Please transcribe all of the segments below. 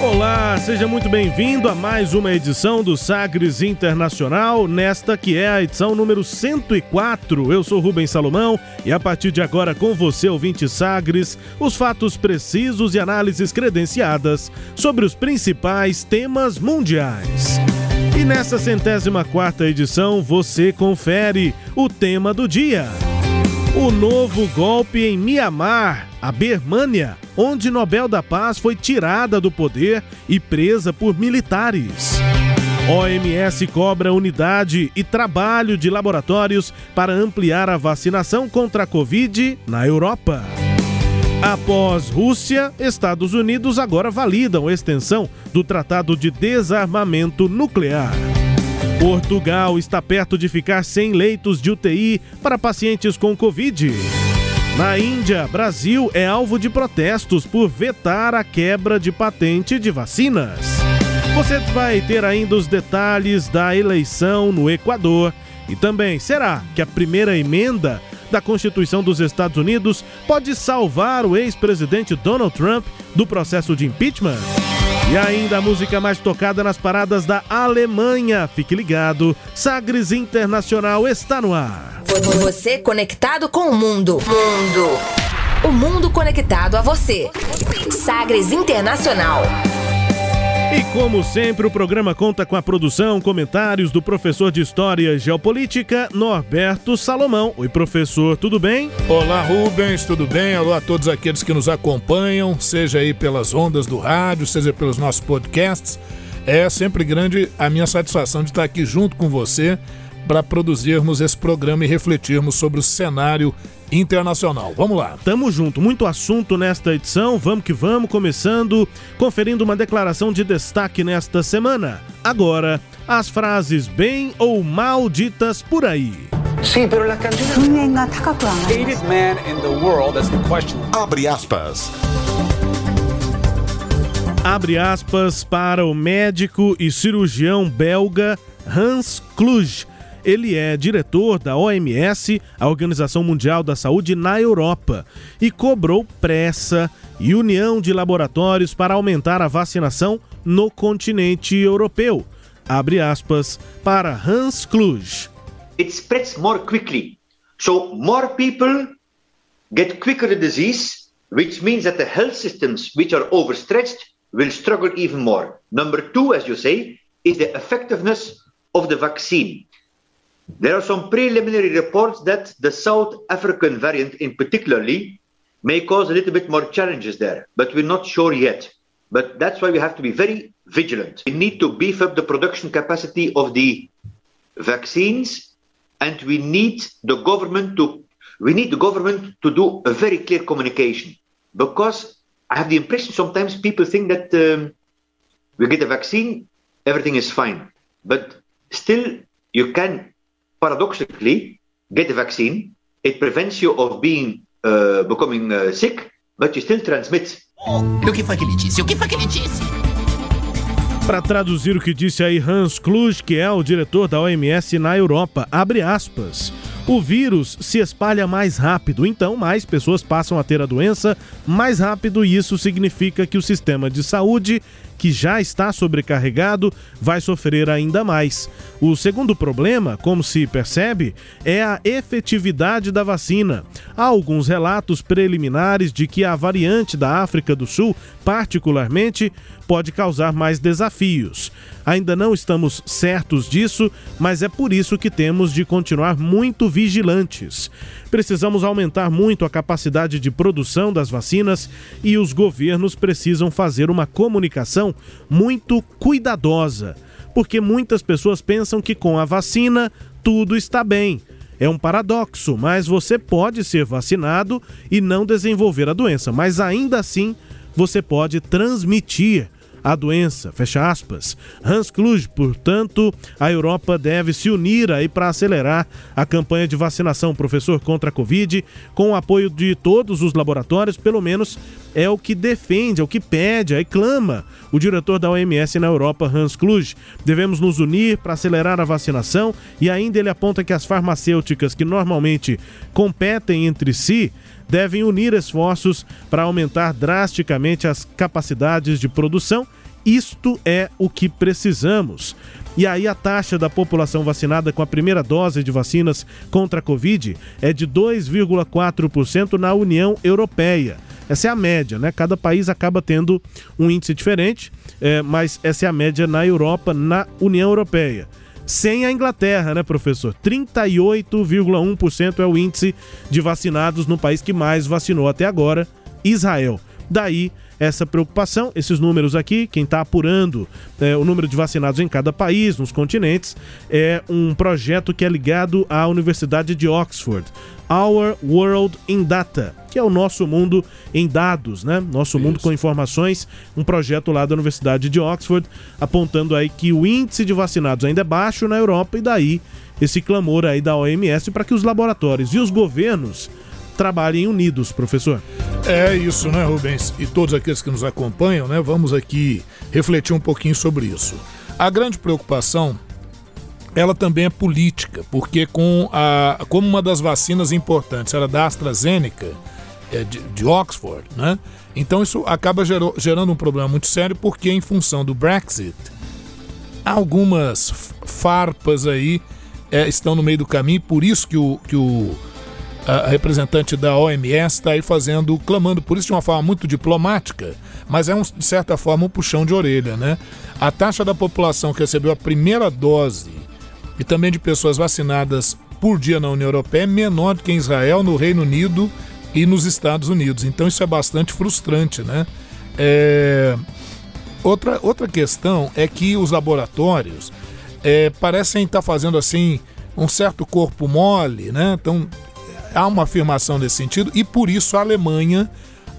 Olá, seja muito bem-vindo a mais uma edição do Sagres Internacional, nesta que é a edição número 104. Eu sou Rubens Salomão e a partir de agora com você, ouvinte Sagres, os fatos precisos e análises credenciadas sobre os principais temas mundiais. E nessa centésima quarta edição você confere o tema do dia. O novo golpe em Mianmar, a Birmânia, onde Nobel da Paz foi tirada do poder e presa por militares. OMS cobra unidade e trabalho de laboratórios para ampliar a vacinação contra a Covid na Europa. Após Rússia, Estados Unidos agora validam a extensão do Tratado de Desarmamento Nuclear. Portugal está perto de ficar sem leitos de UTI para pacientes com Covid. Na Índia, Brasil é alvo de protestos por vetar a quebra de patente de vacinas. Você vai ter ainda os detalhes da eleição no Equador e também será que a primeira emenda da Constituição dos Estados Unidos pode salvar o ex-presidente Donald Trump do processo de impeachment? E ainda a música mais tocada nas paradas da Alemanha. Fique ligado, Sagres Internacional está no ar. Você conectado com o mundo. Mundo. O mundo conectado a você. Sagres Internacional. E como sempre, o programa conta com a produção, comentários do professor de História e Geopolítica, Norberto Salomão. Oi, professor, tudo bem? Olá, Rubens, tudo bem? Alô a todos aqueles que nos acompanham, seja aí pelas ondas do rádio, seja pelos nossos podcasts. É sempre grande a minha satisfação de estar aqui junto com você para produzirmos esse programa e refletirmos sobre o cenário internacional. Vamos lá. Tamo junto, muito assunto nesta edição. Vamos que vamos, começando conferindo uma declaração de destaque nesta semana. Agora, as frases bem ou mal ditas por aí. Sim. Hated man in the world, that's the question. Abre aspas. Abre aspas para o médico e cirurgião belga Hans Kluge, ele é diretor da OMS, a Organização Mundial da Saúde, na Europa, e cobrou pressa e união de laboratórios para aumentar a vacinação no continente europeu. Abre aspas para Hans Kluge. It spreads more quickly. So more people get quicker the disease, which means that the health systems which are overstretched will struggle even more. Number two, as you say, is the effectiveness of the vaccine. There are some preliminary reports that the South African variant, in particularly, may cause a little bit more challenges there, but we're not sure yet. But that's why we have to be very vigilant. We need to beef up the production capacity of the vaccines, and we need the government to we need the government to do a very clear communication because I have the impression sometimes people think that um, we get a vaccine, everything is fine, but still you can paradoxically get the vaccine. It prevents you of being uh, becoming uh, sick, but you still transmit. O que foi que ele disse? O que foi que ele disse? Para traduzir o que disse aí Hans Kluge, que é o diretor da OMS na Europa, abre aspas. O vírus se espalha mais rápido, então mais pessoas passam a ter a doença mais rápido e isso significa que o sistema de saúde que já está sobrecarregado, vai sofrer ainda mais. O segundo problema, como se percebe, é a efetividade da vacina. Há alguns relatos preliminares de que a variante da África do Sul, particularmente, pode causar mais desafios. Ainda não estamos certos disso, mas é por isso que temos de continuar muito vigilantes. Precisamos aumentar muito a capacidade de produção das vacinas e os governos precisam fazer uma comunicação muito cuidadosa, porque muitas pessoas pensam que com a vacina tudo está bem. É um paradoxo, mas você pode ser vacinado e não desenvolver a doença, mas ainda assim você pode transmitir a doença, fecha aspas. Hans Kluge, portanto, a Europa deve se unir aí para acelerar a campanha de vacinação, professor, contra a Covid, com o apoio de todos os laboratórios, pelo menos é o que defende, é o que pede, aí clama o diretor da OMS na Europa, Hans Kluge. Devemos nos unir para acelerar a vacinação e ainda ele aponta que as farmacêuticas que normalmente competem entre si devem unir esforços para aumentar drasticamente as capacidades de produção. Isto é o que precisamos. E aí a taxa da população vacinada com a primeira dose de vacinas contra a Covid é de 2,4% na União Europeia. Essa é a média, né? Cada país acaba tendo um índice diferente, é, mas essa é a média na Europa, na União Europeia sem a Inglaterra, né, professor? 38,1% é o índice de vacinados no país que mais vacinou até agora, Israel. Daí essa preocupação, esses números aqui, quem está apurando é, o número de vacinados em cada país, nos continentes, é um projeto que é ligado à Universidade de Oxford, Our World in Data, que é o nosso mundo em dados, né? Nosso Isso. mundo com informações, um projeto lá da Universidade de Oxford, apontando aí que o índice de vacinados ainda é baixo na Europa e daí esse clamor aí da OMS para que os laboratórios e os governos trabalhem unidos, professor. É isso, né, Rubens? E todos aqueles que nos acompanham, né? Vamos aqui refletir um pouquinho sobre isso. A grande preocupação ela também é política, porque com a, como uma das vacinas importantes era da AstraZeneca, é, de, de, Oxford, né? Então isso acaba gerou, gerando um problema muito sério, porque em função do Brexit, algumas farpas aí é, estão no meio do caminho, por isso que o, que o a representante da OMS está aí fazendo, clamando por isso de uma forma muito diplomática, mas é um, de certa forma um puxão de orelha, né? A taxa da população que recebeu a primeira dose e também de pessoas vacinadas por dia na União Europeia é menor do que em Israel, no Reino Unido e nos Estados Unidos. Então isso é bastante frustrante, né? É... Outra, outra questão é que os laboratórios é, parecem estar fazendo assim um certo corpo mole, né? Então há uma afirmação nesse sentido e por isso a Alemanha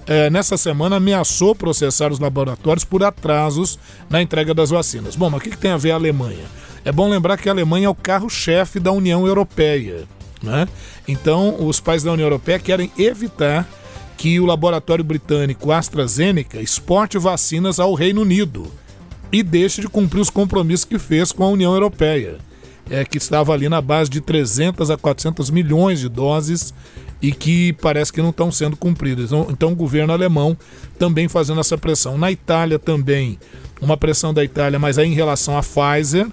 é, nessa semana ameaçou processar os laboratórios por atrasos na entrega das vacinas. Bom, mas o que, que tem a ver a Alemanha? É bom lembrar que a Alemanha é o carro-chefe da União Europeia. Né? Então, os países da União Europeia querem evitar que o laboratório britânico AstraZeneca exporte vacinas ao Reino Unido e deixe de cumprir os compromissos que fez com a União Europeia é, que estava ali na base de 300 a 400 milhões de doses e que parece que não estão sendo cumpridas. Então, então, o governo alemão também fazendo essa pressão. Na Itália também, uma pressão da Itália, mas aí em relação à Pfizer,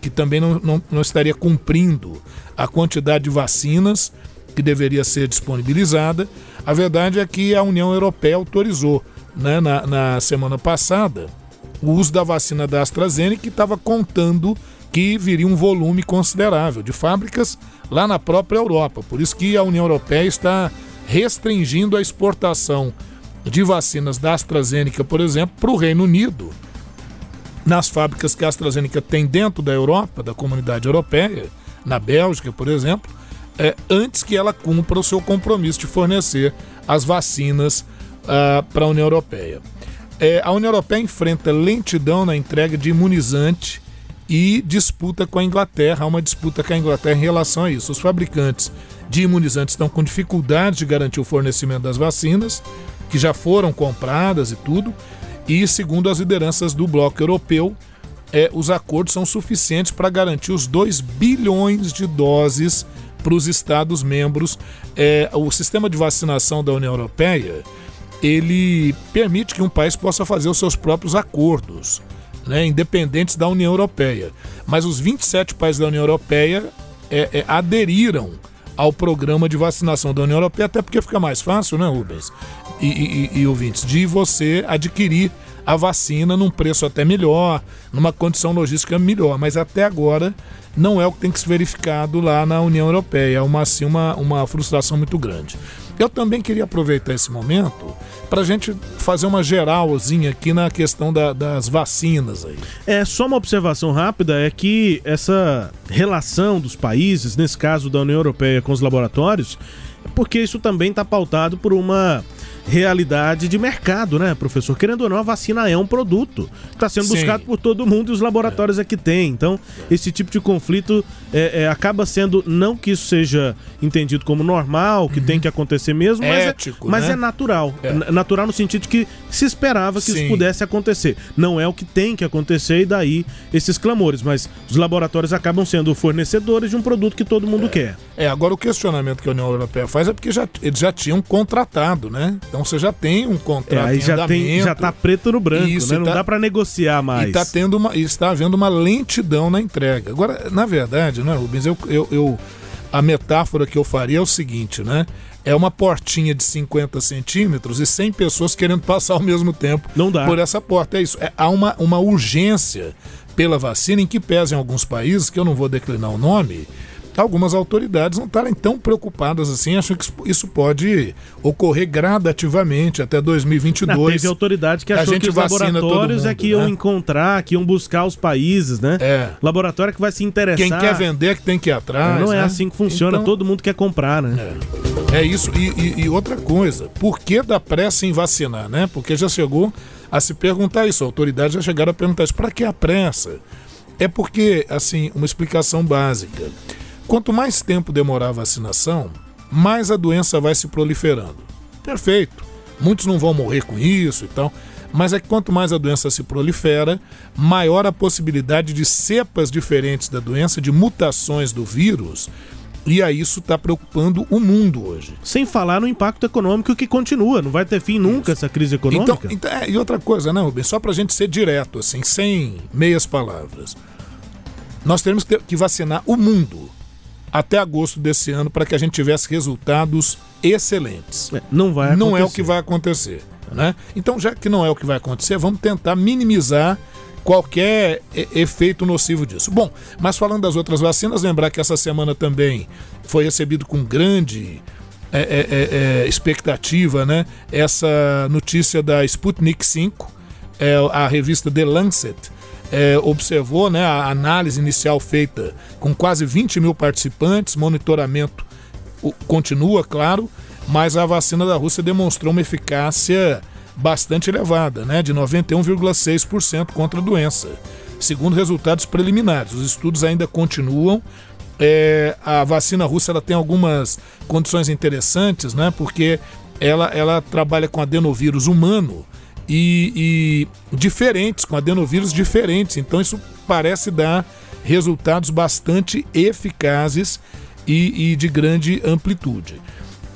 que também não, não, não estaria cumprindo a quantidade de vacinas que deveria ser disponibilizada. A verdade é que a União Europeia autorizou né, na, na semana passada o uso da vacina da AstraZeneca que estava contando que viria um volume considerável de fábricas lá na própria Europa. Por isso que a União Europeia está restringindo a exportação de vacinas da AstraZeneca, por exemplo, para o Reino Unido, nas fábricas que a AstraZeneca tem dentro da Europa, da comunidade europeia, na Bélgica, por exemplo, é, antes que ela cumpra o seu compromisso de fornecer as vacinas uh, para a União Europeia. É, a União Europeia enfrenta lentidão na entrega de imunizante e disputa com a Inglaterra. Há uma disputa com a Inglaterra em relação a isso. Os fabricantes de imunizantes estão com dificuldade de garantir o fornecimento das vacinas, que já foram compradas e tudo. E segundo as lideranças do bloco europeu, é, os acordos são suficientes para garantir os 2 bilhões de doses para os Estados membros. É, o sistema de vacinação da União Europeia ele permite que um país possa fazer os seus próprios acordos né, independentes da União Europeia. Mas os 27 países da União Europeia é, é, aderiram ao programa de vacinação da União Europeia, até porque fica mais fácil, né, Rubens? E, e, e ouvintes, de você adquirir a vacina num preço até melhor, numa condição logística melhor. Mas até agora não é o que tem que ser verificado lá na União Europeia. É uma, assim, uma, uma frustração muito grande. Eu também queria aproveitar esse momento para a gente fazer uma geralzinha aqui na questão da, das vacinas aí. É, só uma observação rápida é que essa relação dos países, nesse caso da União Europeia com os laboratórios, porque isso também está pautado por uma realidade de mercado, né, professor? Querendo ou não, a vacina é um produto que está sendo Sim. buscado por todo mundo e os laboratórios é, que tem. Então, esse tipo de conflito é, é, acaba sendo, não que isso seja entendido como normal, que tem que acontecer mesmo, mas, Ético, é, mas né? é natural. É. Natural no sentido de que se esperava que Sim. isso pudesse acontecer. Não é o que tem que acontecer e daí esses clamores, mas os laboratórios acabam sendo fornecedores de um produto que todo mundo quer. É, agora o questionamento que a União Europeia faz é porque já, eles já tinham contratado, né? Então você já tem um É, contrato aí em já, tem, já tá preto no branco, Isso, né? Não tá- dá pra negociar mais. E tá tendo uma, e está havendo uma lentidão na entrega. Agora, na verdade, né, Rubens, eu, eu, eu- a metáfora que eu faria é o seguinte, né? É uma portinha de 50 centímetros e 100 pessoas querendo passar ao mesmo tempo Não dá. por essa porta. É isso. É, há uma, uma urgência pela vacina em que pesa em alguns países, que eu não vou declinar o nome, algumas autoridades não estarem tão preocupadas assim, acham que isso- pode ocorrer gradativamente até Não, 2022. teve autoridade que a achou gente que os laboratórios é mundo, que iam né? encontrar, que iam buscar os países, né? É. Laboratório que vai se interessar. Quem quer vender é que tem que ir atrás. Não é né? assim que funciona, Então, todo mundo quer comprar, né? É isso. E, e- e outra coisa, por que da pressa em vacinar, né? Porque já chegou a se perguntar isso, autoridades já chegaram a perguntar isso. Para que a pressa? É porque, assim, uma explicação básica. Quanto mais tempo demorar a vacinação, mais a doença vai se proliferando. Perfeito. Muitos não vão morrer com isso e tal. Mas é que quanto mais a doença se prolifera, maior a possibilidade de cepas diferentes da doença, de mutações do vírus. E aí isso está preocupando o mundo hoje. Sem falar no impacto econômico que continua. Não vai ter fim nunca essa crise Então, econômica. então é, e outra coisa, né, Rubens? Só para a gente ser direto, assim, sem meias palavras. Nós temos que vacinar o mundo até agosto desse ano para que a gente tivesse resultados excelentes. É, não vai não é o acontecer. que vai acontecer. Né? Então, já que não é o que vai acontecer, vamos tentar minimizar qualquer efeito nocivo disso. Bom, mas falando das outras vacinas, lembrar que essa semana também foi recebido com grande é, é, é, é, expectativa né? essa notícia da Sputnik 5, é, a revista The Lancet. É, observou né, a análise inicial feita com quase 20 mil participantes, monitoramento continua, claro, mas a vacina da Rússia demonstrou uma eficácia bastante elevada, né, de 91,6% contra a doença, segundo resultados preliminares. Os estudos ainda continuam. É, a vacina russa ela tem algumas condições interessantes, né, porque ela, ela trabalha com adenovírus humano e, e diferentes, com adenovírus diferentes. Então isso parece dar resultados bastante eficazes e, e de grande amplitude.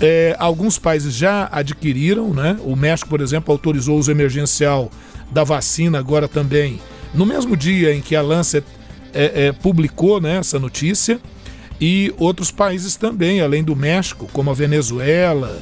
É, alguns países já adquiriram, né? O México, por exemplo, autorizou o uso emergencial da vacina agora também, no mesmo dia em que a Lancet é, é, publicou né, essa notícia. E outros países também, além do México, como a Venezuela,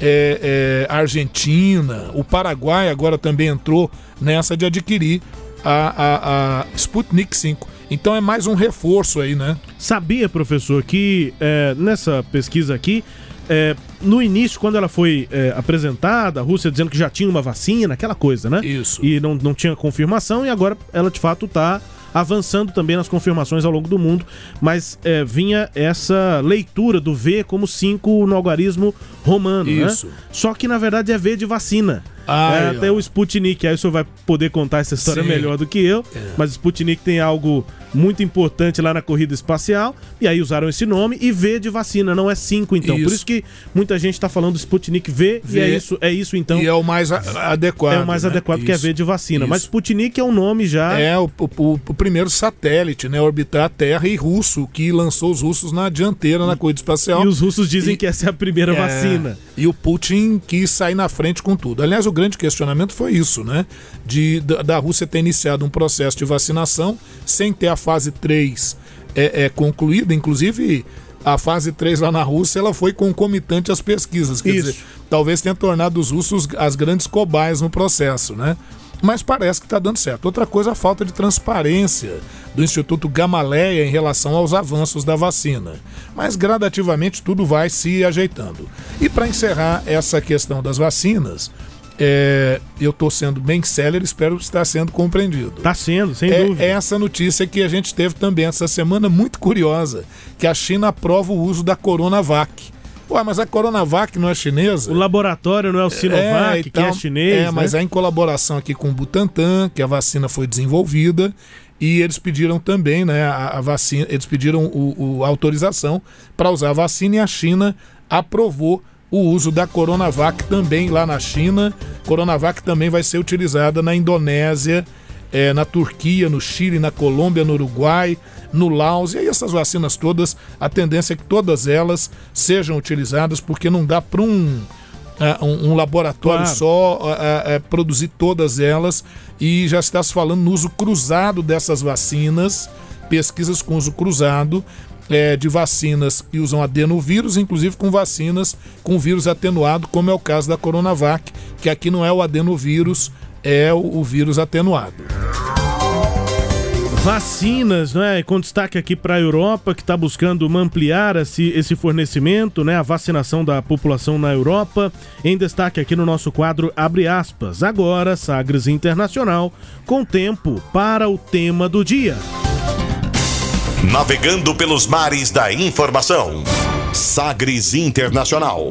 é, é, a Argentina, o Paraguai agora também entrou nessa de adquirir a, a, a Sputnik 5. Então é mais um reforço aí, né? Sabia, professor, que é, nessa pesquisa aqui, é, no início, quando ela foi é, apresentada, a Rússia dizendo que já tinha uma vacina, aquela coisa, né? Isso. E não, não tinha confirmação, e agora ela de fato está avançando também nas confirmações ao longo do mundo, mas é, vinha essa leitura do V como 5 no algarismo romano, Isso. né? Só que na verdade é V de vacina. Ai, é, até o Sputnik, aí o senhor vai poder contar essa história Sim. melhor do que eu, mas o Sputnik tem algo muito importante lá na corrida espacial, e aí usaram esse nome, e V de vacina, não é 5 então. Por Isso. isso que muita gente tá falando Sputnik V, e é V. isso, é isso então. e é o mais adequado. É o mais né? adequado que é Isso. V de vacina. Mas Isso. Sputnik é um nome já. É o, o- o primeiro satélite, né? Orbitar a Terra e russo, que lançou os russos na dianteira na corrida espacial. E os russos dizem E- que essa é a primeira É, vacina. E o Putin quis sair na frente com tudo. Aliás, o grande questionamento foi isso, né? De, da, da Rússia ter iniciado um processo de vacinação sem ter a fase 3 é, é, concluída. Inclusive, a fase 3 lá na Rússia ela foi concomitante às pesquisas. Quer Isso. dizer, talvez tenha tornado os russos as grandes cobaias no processo, né? Mas parece que está dando certo. Outra coisa, a falta de transparência do Instituto Gamaleia em relação aos avanços da vacina. Mas gradativamente tudo vai se ajeitando. E para encerrar essa questão das vacinas, É, eu estou sendo bem célere, espero estar sendo compreendido. Está sendo, sem é, dúvida. É essa notícia que a gente teve também essa semana, muito curiosa, que a China aprova o uso da Coronavac. Ué, mas a Coronavac não é chinesa? O laboratório não é o Sinovac, é, então, que é chinês. É, né? mas é em colaboração aqui com o Butantan, que a vacina foi desenvolvida. E eles pediram também, né, a, a vacina, eles pediram o, o autorização para usar a vacina e a China aprovou o uso da Coronavac também lá na China. Coronavac também vai ser utilizada na Indonésia, é, na Turquia, no Chile, na Colômbia, no Uruguai, no Laos. E aí essas vacinas todas, a tendência é que todas elas sejam utilizadas, porque não dá para um, uh, um, um, laboratório claro. só uh, uh, produzir todas elas. E já está se falando no uso cruzado dessas vacinas, pesquisas com uso cruzado. É, de vacinas que usam adenovírus, inclusive com vacinas com vírus atenuado, como é o caso da Coronavac, que aqui não é o adenovírus, é o, o vírus atenuado. Vacinas, né? Com destaque aqui para a Europa, que está buscando ampliar esse, esse fornecimento, né? A vacinação da população na Europa. Em destaque aqui no nosso quadro, abre aspas. Agora, Sagres Internacional, com tempo para o tema do dia. Navegando pelos mares da informação. Sagres Internacional.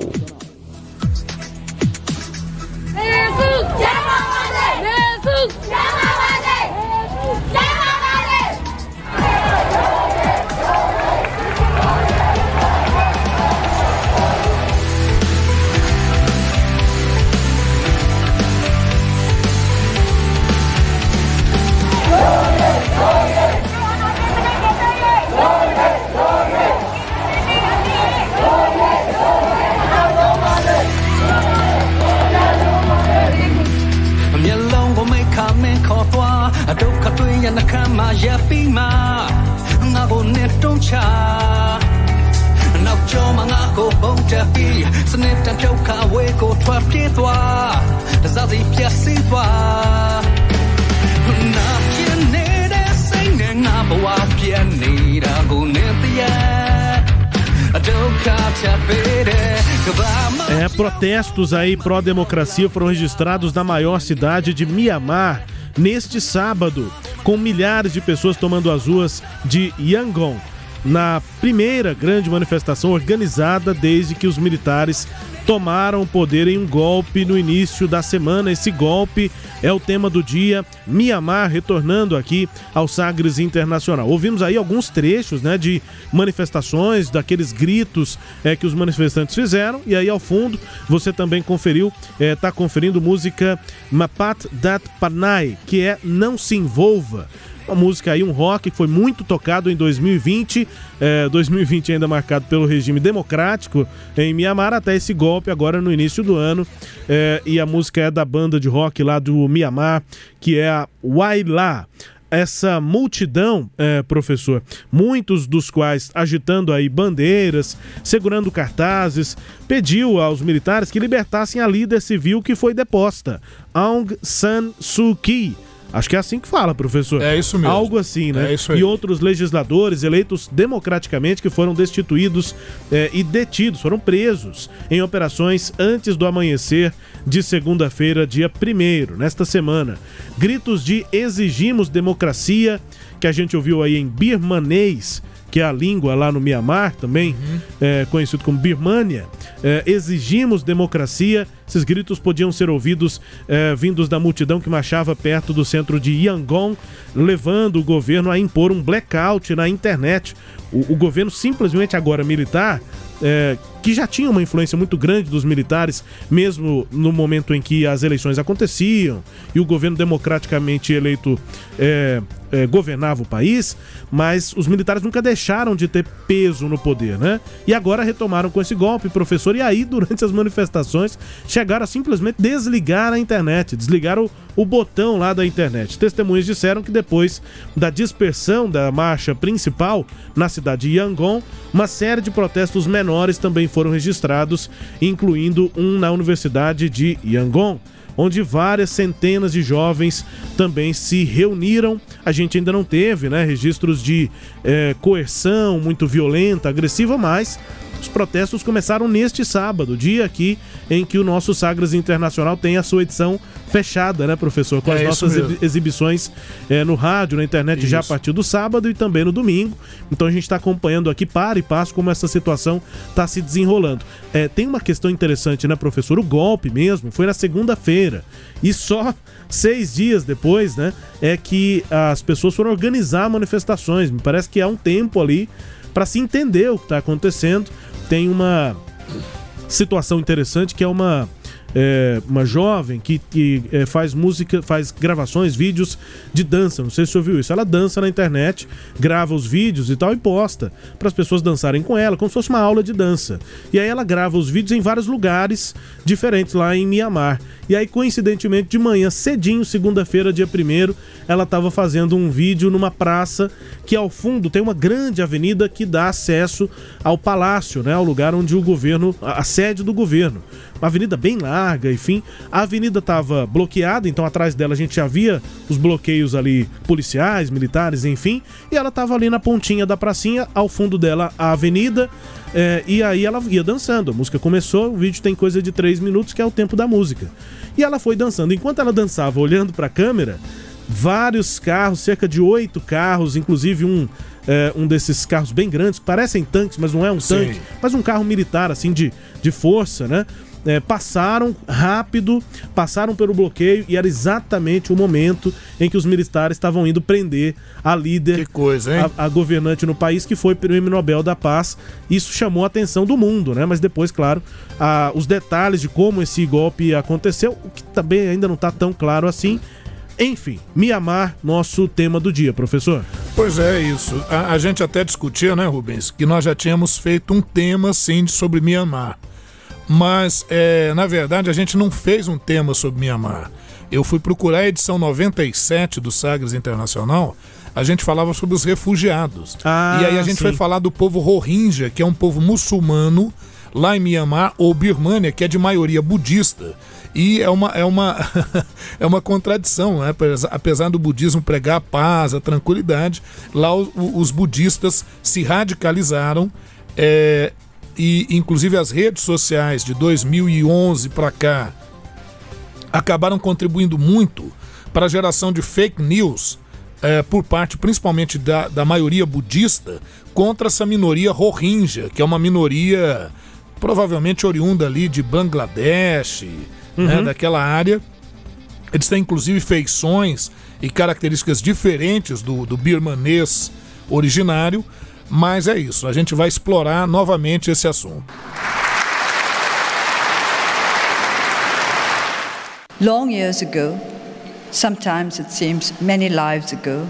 É, protestos aí pró-democracia foram registrados na maior cidade de Mianmar neste sábado, com milhares de pessoas tomando as ruas de Yangon na primeira grande manifestação organizada desde que os militares tomaram o poder em um golpe no início da semana. Esse golpe é o tema do dia. Mianmar retornando aqui ao Sagres Internacional. Ouvimos aí alguns trechos né, de manifestações, daqueles gritos é, que os manifestantes fizeram. E aí ao fundo você também conferiu, está é, conferindo música Mapat Dat Panay, que é Não Se Envolva. Uma música aí, um rock que foi muito tocado em 2020, é, 2020 ainda marcado pelo regime democrático em Mianmar, até esse golpe agora no início do ano. É, e a música é da banda de rock lá do Mianmar, que é a Waila essa multidão, é, professor, muitos dos quais agitando aí bandeiras, segurando cartazes, pediu aos militares que libertassem a líder civil que foi deposta, Aung San Suu Kyi Acho que é assim que fala, professor. É isso mesmo. Algo assim, né? É isso aí. E outros legisladores eleitos democraticamente que foram destituídos é, e detidos, foram presos em operações antes do amanhecer de segunda-feira, dia 1 nesta semana. Gritos de exigimos democracia, que a gente ouviu aí em birmanês que é a língua lá no Mianmar, também uhum. é, conhecido como Birmânia, é, exigimos democracia. Esses gritos podiam ser ouvidos é, vindos da multidão que marchava perto do centro de Yangon, levando o governo a impor um blackout na internet. O, o governo simplesmente agora militar é, que já tinha uma influência muito grande dos militares, mesmo no momento em que as eleições aconteciam e o governo democraticamente eleito é, é, governava o país, mas os militares nunca deixaram de ter peso no poder, né? E agora retomaram com esse golpe, professor, e aí, durante as manifestações, chegaram a simplesmente desligar a internet, desligar o, o botão lá da internet. Testemunhas disseram que depois da dispersão da marcha principal na cidade de Yangon, uma série de protestos menores também foram registrados, incluindo um na Universidade de Yangon onde várias centenas de jovens também se reuniram. A gente ainda não teve né, registros de é, coerção muito violenta, agressiva, mas Os protestos começaram neste sábado, dia aqui em que o nosso Sagres Internacional tem a sua edição fechada, né, professor? Com É as isso nossas mesmo. exibições é, no rádio, na internet já a Isso. partir do sábado e também no domingo. Então a gente está acompanhando aqui para e passo como essa situação está se desenrolando. É, tem uma questão interessante, né, professor? O golpe mesmo foi na segunda-feira e só seis dias depois, né, é que as pessoas foram organizar manifestações. Me parece que há um tempo ali para se entender o que está acontecendo. Tem uma situação interessante que é uma é, uma jovem que, que é, faz música, faz gravações, vídeos de dança. Não sei se você ouviu isso. Ela dança na internet, grava os vídeos e tal e posta para as pessoas dançarem com ela, como se fosse uma aula de dança. E aí ela grava os vídeos em vários lugares diferentes lá em Mianmar. E aí, coincidentemente, de manhã, cedinho, segunda-feira, dia 1 ela estava fazendo um vídeo numa praça que ao fundo tem uma grande avenida que dá acesso ao palácio, né? Ao lugar onde o governo, a a sede do governo. Uma avenida bem larga, enfim. A avenida estava bloqueada, então atrás dela a gente já via os bloqueios ali policiais, militares, enfim. E ela estava ali na pontinha da pracinha, ao fundo dela a avenida. é, e aí ela ia dançando. A música começou, o vídeo tem coisa de 3 minutos, que é o tempo da música. E ela foi dançando. Enquanto ela dançava olhando para a câmera, vários carros, cerca de oito carros, inclusive um, é, um desses carros bem grandes, que parecem tanques, mas não é um Sim. tanque, mas um carro militar, assim, de, de força, né? É, passaram rápido, passaram pelo bloqueio e era exatamente o momento em que os militares estavam indo prender a líder, coisa, a, a governante no país que foi prêmio Nobel da Paz. Isso chamou a atenção do mundo, né? Mas depois, claro, a- os detalhes de como esse golpe aconteceu, o que também ainda não está tão claro assim. Enfim, Mianmar, nosso tema do dia, professor. Pois é, isso. A, a gente até discutia, né, Rubens, que nós já tínhamos feito um tema, assim, de- sobre Mianmar. Mas, é, na verdade, a gente não fez um tema sobre Mianmar. Eu fui procurar a edição 97 do Sagres Internacional, a gente falava sobre os refugiados. Ah, e aí a gente sim. foi falar do povo Rohingya, que é um povo muçulmano lá em Mianmar, ou Birmânia, que é de maioria budista. E é uma, é uma, é uma contradição, né? Apesar- do budismo pregar a paz, a tranquilidade, lá o- o- os budistas se radicalizaram é, e inclusive as redes sociais de 2011 para cá acabaram contribuindo muito para a geração de fake news eh, por parte principalmente da, da maioria budista contra essa minoria Rohingya, que é uma minoria provavelmente oriunda ali de Bangladesh, né, daquela área. Eles têm inclusive feições e características diferentes do, do birmanês originário, mas é isso, a gente vai explorar novamente esse assunto. Long years ago, sometimes it seems many lives ago,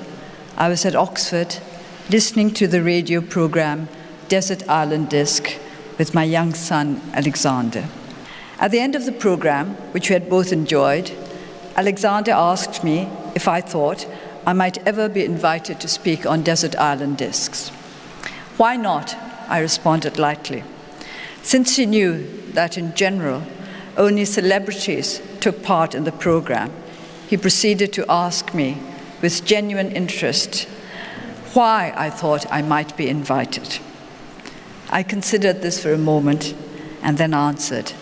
I was at Oxford listening to the radio program Desert Island Disc with my young son Alexander. At the end of the program, which we had both enjoyed, Alexander asked me if I thought I might ever be invited to speak on Desert Island Discs. Why not? I responded lightly. Since he knew that in general only celebrities took part in the program, he proceeded to ask me with genuine interest why I thought I might be invited. I considered this for a moment and then answered,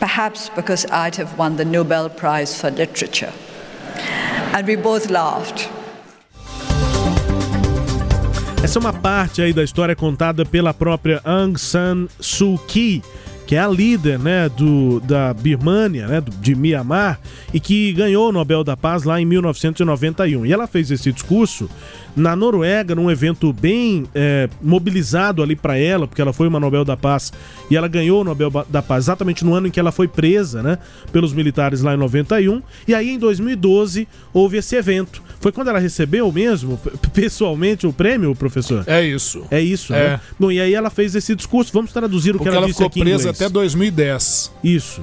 perhaps because I'd have won the Nobel Prize for Literature. And we both laughed. Essa é uma parte aí da história contada pela própria Aung San Suu Kyi, que é a líder, né, do, da Birmânia, né, de Mianmar, e que ganhou o Nobel da Paz lá em 1991. E ela fez esse discurso na Noruega, num evento bem é, mobilizado ali para ela, porque ela foi uma Nobel da Paz e ela ganhou o Nobel da Paz exatamente no ano em que ela foi presa, né, pelos militares lá em 91. E aí em 2012 houve esse evento. Foi quando ela recebeu mesmo, pessoalmente, o prêmio, professor? É isso. É isso, É. né? Bom, e aí ela fez esse discurso. Vamos traduzir o Porque que ela, ela disse ficou aqui em presa inglês. até 2010. Isso.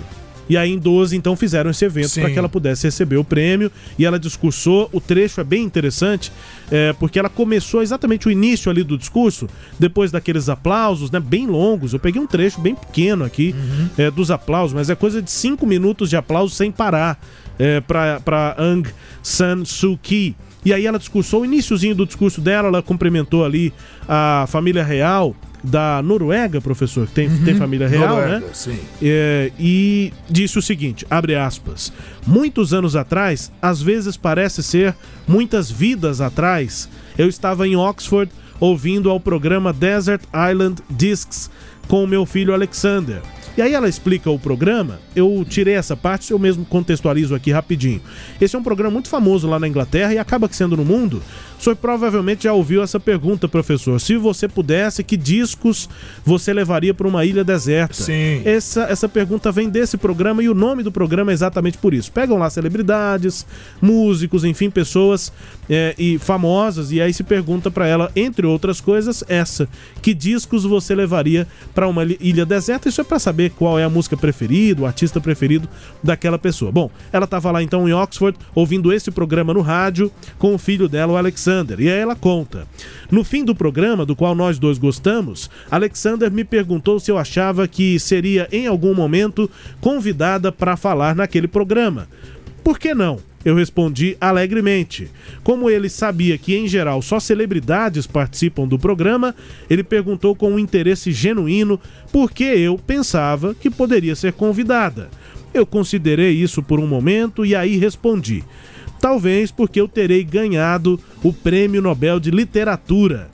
E aí em 12, então, fizeram esse evento para que ela pudesse receber o prêmio. E ela discursou. O trecho é bem interessante, é, porque ela começou exatamente o início ali do discurso, depois daqueles aplausos, né? Bem longos. Eu peguei um trecho bem pequeno aqui Uhum. é, dos aplausos, mas é coisa de cinco minutos de aplauso sem parar é, para Aung San Suu Kyi. E aí ela discursou, o iníciozinho do discurso dela, ela cumprimentou ali a família real, da Noruega, professor, que tem, tem família real, Noruega, né? sim. É, e disse o seguinte, abre aspas, muitos anos atrás, às vezes parece ser muitas vidas atrás, eu estava em Oxford ouvindo ao programa Desert Island Discs com o meu filho Alexander. E aí ela explica o programa, eu tirei essa parte, eu mesmo contextualizo aqui rapidinho. Esse é um programa muito famoso lá na Inglaterra e acaba que sendo no mundo. O senhor provavelmente já ouviu essa pergunta, professor. Se você pudesse, que discos você levaria para uma ilha deserta? Sim. Essa, essa pergunta vem desse programa e o nome do programa é exatamente por isso. Pegam lá celebridades, músicos, enfim, pessoas é, e famosas e aí se pergunta para ela, entre outras coisas, essa: que discos você levaria para uma ilha deserta? Isso é para saber qual é a música preferida, o artista preferido daquela pessoa. Bom, ela estava lá então em Oxford ouvindo esse programa no rádio com o filho dela, o Alexander. E aí ela conta: no fim do programa, do qual nós dois gostamos, Alexander me perguntou se eu achava que seria em algum momento convidada para falar naquele programa. Por que não? Eu respondi alegremente. Como ele sabia que, em geral, só celebridades participam do programa, ele perguntou com um interesse genuíno por que eu pensava que poderia ser convidada. Eu considerei isso por um momento e aí respondi. Talvez porque eu terei ganhado o Prêmio Nobel de Literatura.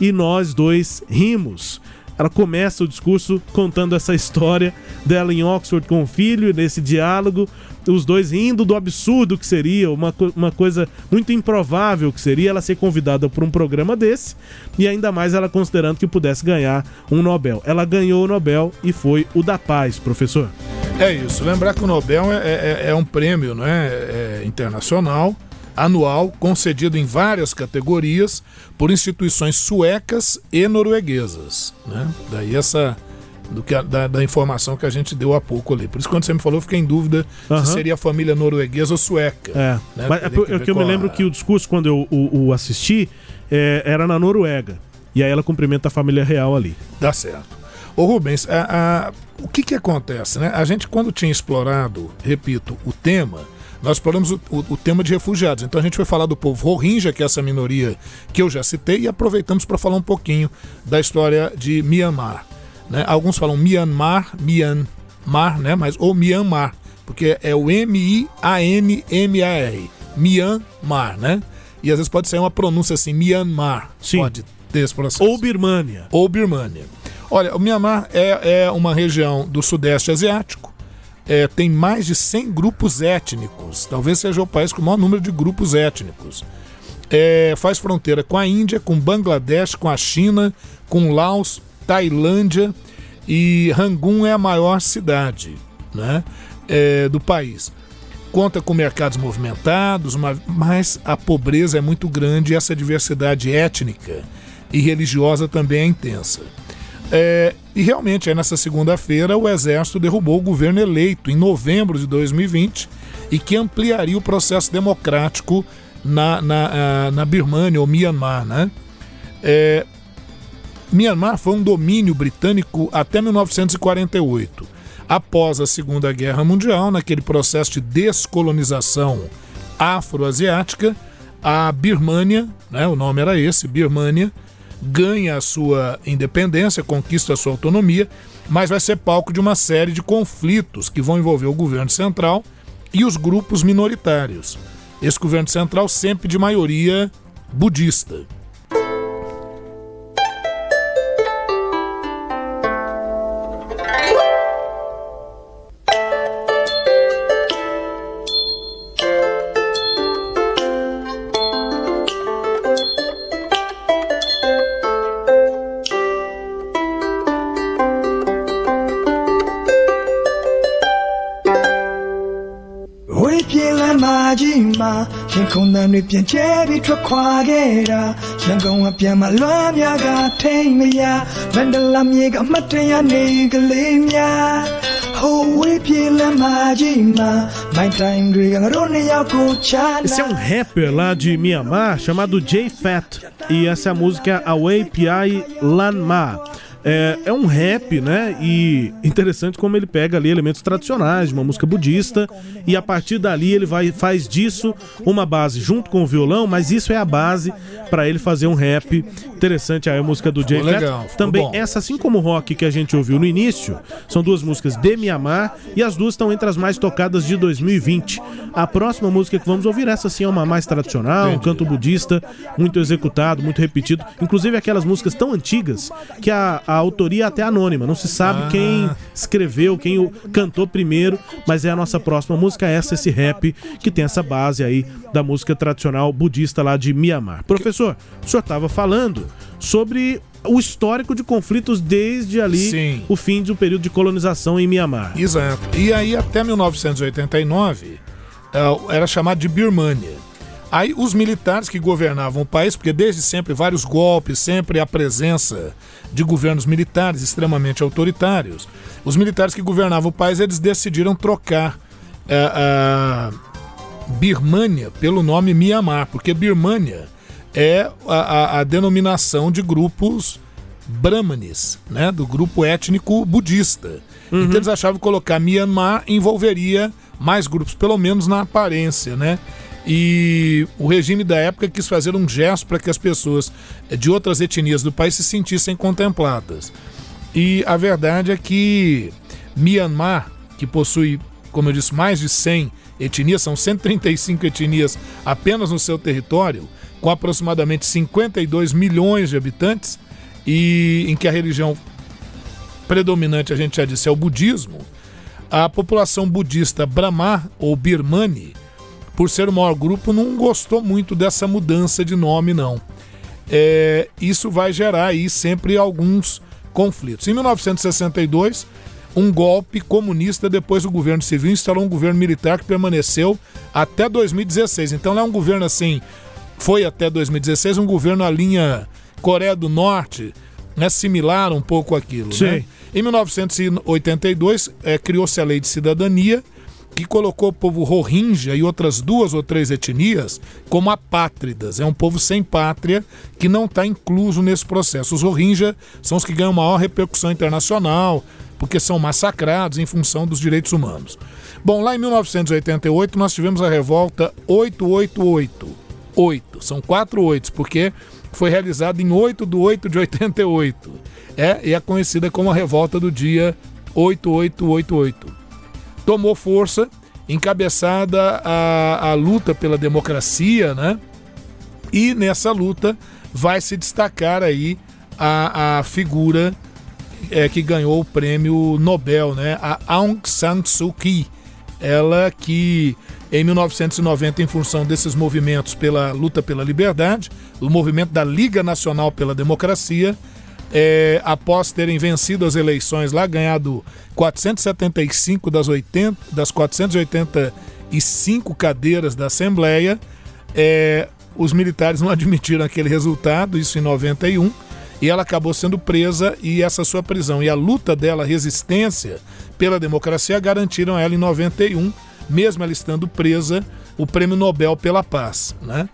E nós dois rimos. Ela começa o discurso contando essa história dela em Oxford com o filho, nesse diálogo, os dois rindo do absurdo que seria, uma, uma coisa muito improvável que seria ela ser convidada para um programa desse, e ainda mais ela considerando que pudesse ganhar um Nobel. Ela ganhou o Nobel e foi o da paz, professor. É isso. Lembrar que o Nobel é, é- é um prêmio não é? É internacional, anual, concedido em várias categorias por instituições suecas e norueguesas. Né? Daí essa. Do que a- da, da informação que a gente deu há pouco ali. Por isso, quando você me falou, eu fiquei em dúvida Aham. se seria a família norueguesa ou sueca. É, né? mas é, Teria é que eu me a- lembro que o discurso, quando eu o, o assisti, é, era na Noruega. E aí ela cumprimenta a família real ali. Dá certo. Ô Rubens, a- a- o que que acontece, né? A gente, quando tinha explorado, repito, o tema, nós exploramos o, o- o tema de refugiados. Então a gente foi falar do povo Rohingya, que é essa minoria que eu já citei, e aproveitamos para falar um pouquinho da história de Myanmar. Né? Alguns falam Myanmar, Myanmar, né? Mas ou Myanmar, porque é o M-I-A-N-M-A-R. Myanmar, né? E às vezes pode ser uma pronúncia assim, Myanmar. Sim. Pode ter esse processo Ou Birmânia. ou Birmânia. Olha, o Myanmar é, é uma região do Sudeste Asiático. É, tem mais de 100 grupos étnicos. Talvez seja o país com o maior número de grupos étnicos. É, faz fronteira com a Índia, com Bangladesh, com a China, com Laos, Tailândia e Rangoon é a maior cidade né, é, do país. Conta com mercados movimentados, mas a pobreza é muito grande e essa diversidade étnica e religiosa também é intensa. É, e realmente, aí nessa segunda-feira, o Exército derrubou o governo eleito em novembro de 2020 e que ampliaria o processo democrático na, na, ah, na Birmânia ou Myanmar. Né? É, Myanmar foi um domínio britânico até 1948. Após a Segunda Guerra Mundial, naquele processo de descolonização afroasiática, a Birmânia, né, o nome era esse, Birmânia, ganha a sua independência, conquista a sua autonomia, mas vai ser palco de uma série de conflitos que vão envolver o governo central e os grupos minoritários. Esse governo central sempre de maioria budista. ။ တန်တွေပြန်ကျဲပြီးထွက်ခွာခဲ့တာရန်ကုန်ကပြန်မလွမ်းများကထိန်မရမန္တလာမြေကအမတ်တရနေကလေးများဟိုဝေးပြေးလမ်းမကြီးမှာမိုင်းတိုင်းတွေကငါတို့နှစ်ယောက်ကိုချာ Esse é um rapper lá de Myanmar chamado Jay Fat. E essa é a música Away Piai Lanma. É, é um rap, né? E interessante como ele pega ali elementos tradicionais de uma música budista e a partir dali ele vai faz disso uma base junto com o violão, mas isso é a base para ele fazer um rap interessante aí a música do Jay legal, Também bom. essa assim como o rock que a gente ouviu no início, são duas músicas de Mianmar e as duas estão entre as mais tocadas de 2020. A próxima música que vamos ouvir essa sim é uma mais tradicional, um canto budista, muito executado, muito repetido, inclusive aquelas músicas tão antigas que a, a autoria até anônima, não se sabe Ah. quem escreveu, quem o cantou primeiro, mas é a nossa próxima música, essa, esse rap que tem essa base aí da música tradicional budista lá de Mianmar. Professor, o senhor estava falando sobre o histórico de conflitos desde ali Sim. o fim do período de colonização em Mianmar. Exato. E aí, até 1989, eh, era chamado de Birmania. Aí, os militares que governavam o país, porque desde sempre vários golpes, sempre a presença de governos militares extremamente autoritários, os militares que governavam o país, eles decidiram trocar eh, a Birmania pelo nome Mianmar, porque Birmania é a, a- a denominação de grupos brahmanes, né, do grupo étnico budista. Então eles achavam que colocar Myanmar envolveria mais grupos, pelo menos na aparência, né? E o regime da época quis fazer um gesto para que as pessoas de outras etnias do país se sentissem contempladas. E a verdade é que Myanmar, que possui, como eu disse, mais de 100 etnias, são 135 etnias apenas no seu território, com aproximadamente 52 milhões de habitantes, e em que a religião predominante, a gente já disse, é o budismo, a população budista Brahmar ou Birmani, por ser o maior grupo, não gostou muito dessa mudança de nome, não. É, isso vai gerar aí sempre alguns conflitos. Em 1962, um golpe comunista, depois o governo civil instalou um governo militar que permaneceu até 2016. Então não é um governo assim, foi até 2016, um governo à linha Coreia do Norte, né, similar um pouco àquilo. Né? Sim. Em 1982, eh, criou-se a Lei de Cidadania, que colocou o povo Rohingya e outras duas ou três etnias como apátridas. É um povo sem pátria que não está incluso nesse processo. Os Rohingya são os que ganham maior repercussão internacional, porque são massacrados em função dos direitos humanos. Bom, lá em 1988 nós tivemos a revolta 888. Oito. São quatro oitos, porque foi realizada em 8 de 8 de 88. É, e é conhecida como a revolta do dia 8888 tomou força, encabeçada a, a luta pela democracia, né? E nessa luta vai se destacar aí a, a figura é, que ganhou o prêmio Nobel, né? A Aung San Suu Kyi. Ela que em 1990, em função desses movimentos pela luta pela liberdade, o movimento da Liga Nacional pela Democracia, é, após terem vencido as eleições lá, ganhado 475 das, 80, das 485 cadeiras da Assembleia, é, os militares não admitiram aquele resultado, isso em 91, e ela acabou sendo presa e essa sua prisão e a luta dela, a resistência pela democracia, garantiram ela em 91, mesmo ela estando presa, o Prêmio Nobel pela Paz. Né?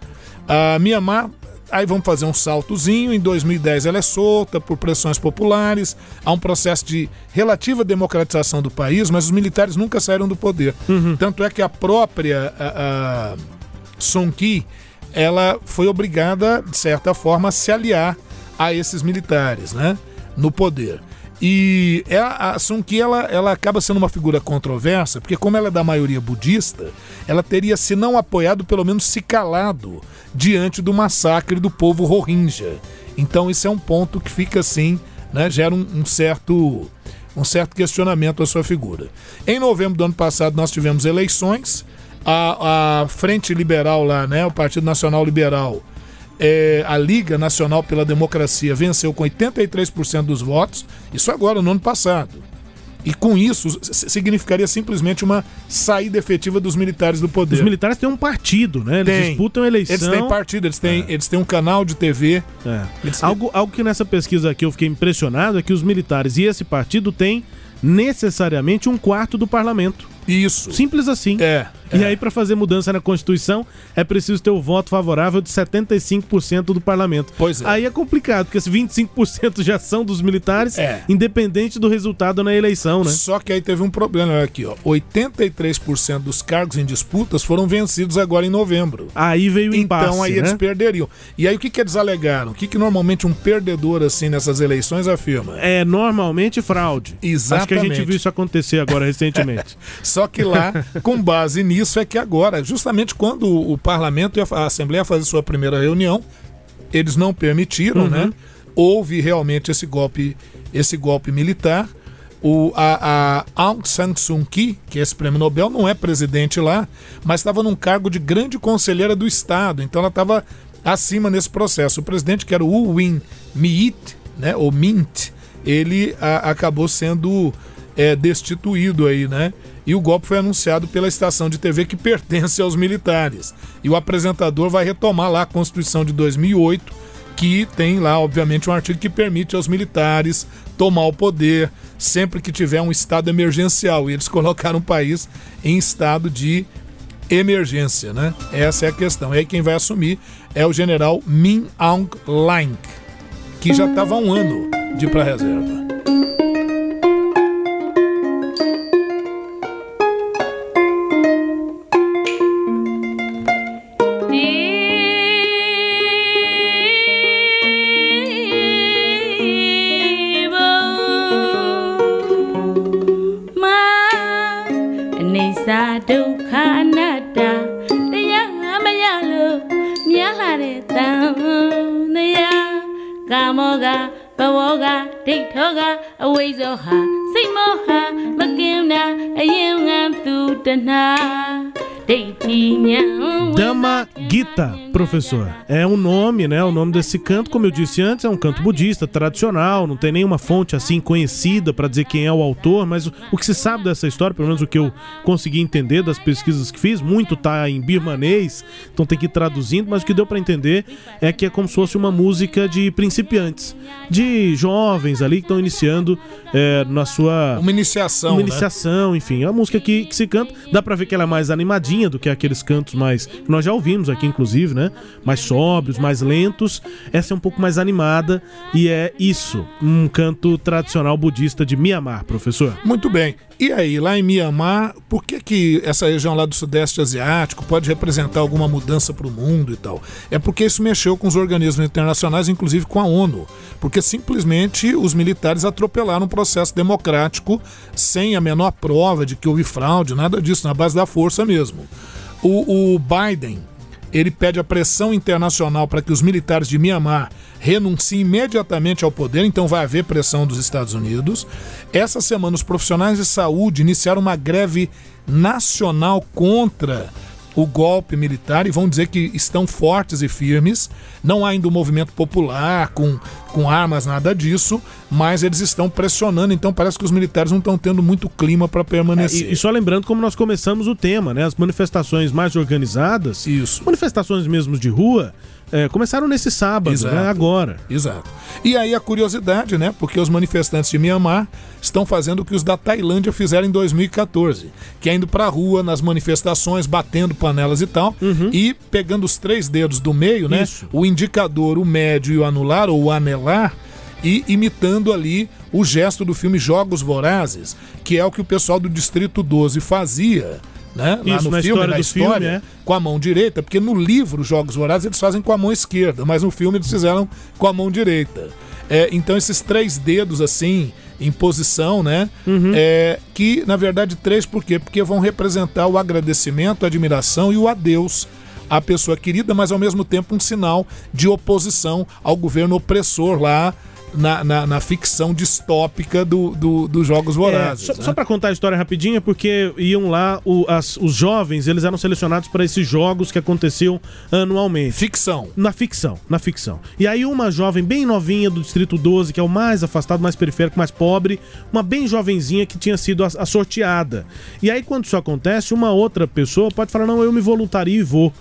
A Mianmar Aí vamos fazer um saltozinho. Em 2010 ela é solta por pressões populares. Há um processo de relativa democratização do país, mas os militares nunca saíram do poder. Tanto é que a própria a, a ela foi obrigada, de certa forma, a se aliar a esses militares, né? No poder. E é a, a ela, ela acaba sendo uma figura controversa, porque como ela é da maioria budista, ela teria, se não apoiado, pelo menos se calado diante do massacre do povo Rohingya. Então isso é um ponto que fica assim, né, gera um, um certo um certo questionamento à sua figura. Em novembro do ano passado nós tivemos eleições, a, a Frente Liberal lá, né, o Partido Nacional Liberal, é, a Liga Nacional pela Democracia venceu com 83% dos votos, isso agora, no ano passado. E com isso, significaria simplesmente uma saída efetiva dos militares do poder. Os militares têm um partido, né? Eles Tem. disputam a eleição. Eles têm partido, eles têm, eles têm um canal de TV. É. Eles- Algo, algo que nessa pesquisa aqui eu fiquei impressionado é que os militares e esse partido têm necessariamente um quarto do parlamento. Isso. Simples assim. É. E aí, para fazer mudança na Constituição, é preciso ter o voto favorável de 75% do parlamento. Pois é. Aí é complicado, porque esses 25% já são dos militares, É. independente do resultado na eleição, né? Só que aí teve um problema, olha aqui, ó. 83% dos cargos em disputas foram vencidos agora em novembro. Aí veio o impasse, Então aí né? eles perderiam. E aí o que, que eles alegaram? O que, que normalmente um perdedor assim nessas eleições afirma? É normalmente fraude. Acho que a Exatamente. gente viu isso acontecer agora recentemente. Só que lá, com base nisso, é que agora, justamente quando o parlamento e a Assembleia ia fazer sua primeira reunião, eles não permitiram, né? Houve realmente esse golpe, esse golpe militar. O, a, a Aung San Suu Kyi, que é esse prêmio Nobel, não é presidente lá, mas estava num cargo de grande conselheira do Estado. Então ela estava acima nesse processo. O presidente, que era o Win Myint, né, ou Mint, ele a- acabou sendo é, destituído aí, né? E o golpe foi anunciado pela estação de TV que pertence aos militares. E o apresentador vai retomar lá a Constituição de 2008, que tem lá, obviamente, um artigo que permite aos militares tomar o poder sempre que tiver um estado emergencial. E eles colocaram o país em estado de emergência, né? Essa é a questão. E aí quem vai assumir é o general Min Aung Hlaing, que já estava há um ano de ir para reserva. Professor. É um nome, né? O nome desse canto, como eu disse antes, é um canto budista tradicional, não tem nenhuma fonte assim conhecida para dizer quem é o autor, mas o, o que se sabe dessa história, pelo menos o que eu consegui entender das pesquisas que fiz, muito tá em birmanês, então tem que ir traduzindo, mas o que deu para entender é que é como se fosse uma música de principiantes, de jovens ali que estão iniciando é, na sua Uma iniciação, uma né? iniciação, enfim, é uma música que, que se canta. Dá pra ver que ela é mais animadinha do que aqueles cantos mais. que nós já ouvimos aqui, inclusive, né? Mais sóbrios, mais lentos. Essa é um pouco mais animada e é isso, um canto tradicional budista de Mianmar, professor. Muito bem. E aí, lá em Mianmar, por que, que essa região lá do Sudeste Asiático pode representar alguma mudança para o mundo e tal? É porque isso mexeu com os organismos internacionais, inclusive com a ONU. Porque simplesmente os militares atropelaram um processo democrático sem a menor prova de que houve fraude, nada disso, na base da força mesmo. O, o Biden ele pede a pressão internacional para que os militares de Mianmar renunciem imediatamente ao poder, então vai haver pressão dos Estados Unidos. Essa semana, os profissionais de saúde iniciaram uma greve nacional contra o golpe militar e vão dizer que estão fortes e firmes. Não há ainda um movimento popular com, com armas, nada disso, mas eles estão pressionando, então parece que os militares não estão tendo muito clima para permanecer. E, e só lembrando como nós começamos o tema, né? As manifestações mais organizadas, Isso. manifestações mesmo de rua, é, começaram nesse sábado, Exato. né? Agora. Exato. E aí a curiosidade, né? Porque os manifestantes de Mianmar estão fazendo o que os da Tailândia fizeram em 2014, que é indo pra rua nas manifestações, batendo panelas e tal, e pegando os três dedos do meio, né? Isso. O indicador, o médio e o anular, ou o anelar, e imitando ali o gesto do filme Jogos Vorazes, que é o que o pessoal do Distrito 12 fazia. Né? Lá Isso, no na filme, história na história, filme, é. com a mão direita, porque no livro Jogos Vorazes eles fazem com a mão esquerda, mas no filme eles fizeram com a mão direita. É, então esses três dedos assim, em posição, né? Uhum. É, que na verdade três por quê? Porque vão representar o agradecimento, a admiração e o adeus à pessoa querida, mas ao mesmo tempo um sinal de oposição ao governo opressor lá na, na, na ficção distópica do, do- dos Jogos É, Vorazes. só, né? só para contar a história rapidinho, é porque iam lá, o- as- os jovens, eles eram selecionados para esses jogos que aconteciam anualmente. Ficção. Na ficção, na ficção. E aí uma jovem bem novinha do Distrito 12, que é o mais afastado, mais periférico, mais pobre, uma bem jovenzinha que tinha sido a, a sorteada. E aí quando isso acontece, uma outra pessoa pode falar, não, eu me voluntario e vou.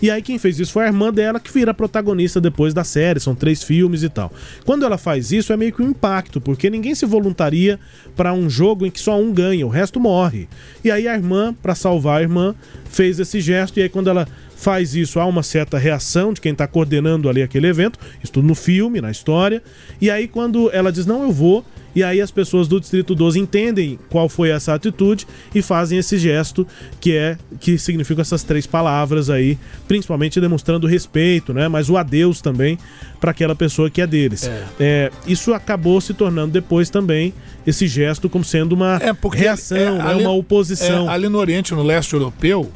E aí quem fez isso foi a irmã dela, que vira protagonista depois da série, são três filmes e tal. Quando ela faz isso, é meio que um impacto, porque ninguém se voluntaria para um jogo em que só um ganha, o resto morre. E aí a irmã, para salvar a irmã, fez esse gesto, e aí quando ela faz isso, há uma certa reação de quem está coordenando ali aquele evento, isso tudo no filme, na história, e aí quando ela diz, não, eu vou, e aí as pessoas do Distrito 12 entendem qual foi essa atitude e fazem esse gesto que é que significam essas três palavras aí, principalmente demonstrando respeito, né? Mas o adeus também para aquela pessoa que é deles. É. É, isso acabou se tornando depois também esse gesto como sendo uma é reação, é, né? ali, uma oposição. É, ali no Oriente, no leste europeu,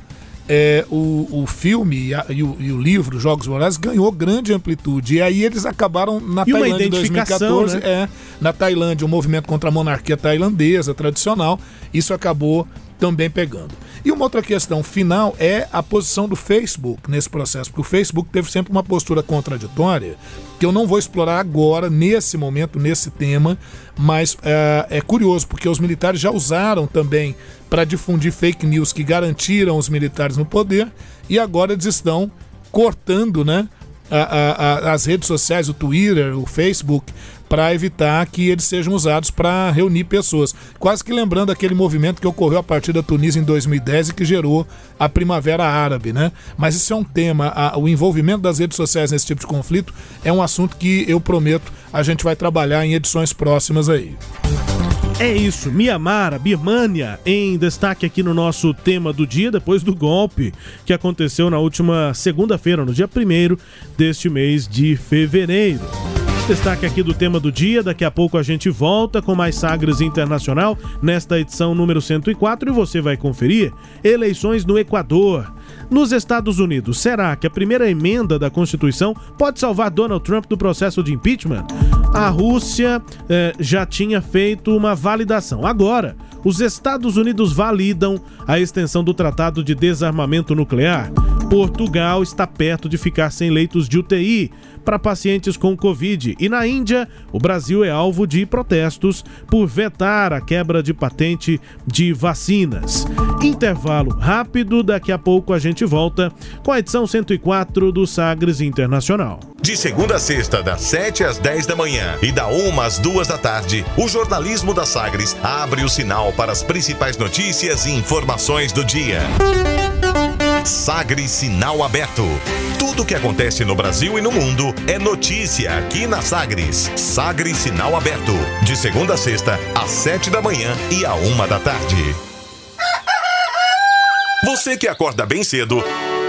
é, o, o filme e, a, e, o, e, o, livro Jogos Vorazes ganhou grande amplitude. E aí eles acabaram na e Tailândia em 2014, né? é, na Tailândia, um movimento contra a monarquia tailandesa tradicional. Isso acabou também pegando. E uma outra questão final é a posição do Facebook nesse processo, porque o Facebook teve sempre uma postura contraditória, que eu não vou explorar agora, nesse momento, nesse tema, mas é, é curioso, porque os militares já usaram também para difundir fake news que garantiram os militares no poder, e agora eles estão cortando né, a, a, a, as redes sociais, o Twitter, o Facebook, para evitar que eles sejam usados para reunir pessoas. Quase que lembrando aquele movimento que ocorreu a partir da Tunísia em 2010 e que gerou a Primavera Árabe, né? Mas isso é um tema, a, o envolvimento das redes sociais nesse tipo de conflito é um assunto que eu prometo a gente vai trabalhar em edições próximas aí. É isso, Mianmar, Birmania, em destaque aqui no nosso tema do dia, depois do golpe que aconteceu na última segunda-feira, no dia 1 deste mês de fevereiro. Destaque aqui do tema do dia, daqui a pouco a gente volta com mais Sagres Internacional nesta edição número 104 e você vai conferir eleições no Equador. Nos Estados Unidos, será que a primeira emenda da Constituição pode salvar Donald Trump do processo de impeachment? A Rússia eh, já tinha feito uma validação. Agora, os Estados Unidos validam a extensão do Tratado de Desarmamento Nuclear. Portugal está perto de ficar sem leitos de UTI para pacientes com Covid. E na Índia, o Brasil é alvo de protestos por vetar a quebra de patente de vacinas. Intervalo rápido, daqui a pouco a gente volta com a edição 104 do Sagres Internacional. De segunda a sexta, das 7 às 10 da manhã e da 1 às 2 da tarde, o jornalismo da Sagres abre o sinal para as principais notícias e informações do dia. Sagres Sinal Aberto. Tudo o que acontece no Brasil e no mundo é notícia aqui na Sagres. Sagres Sinal Aberto. De segunda a sexta, às 7 da manhã e à 1 da tarde. Você que acorda bem cedo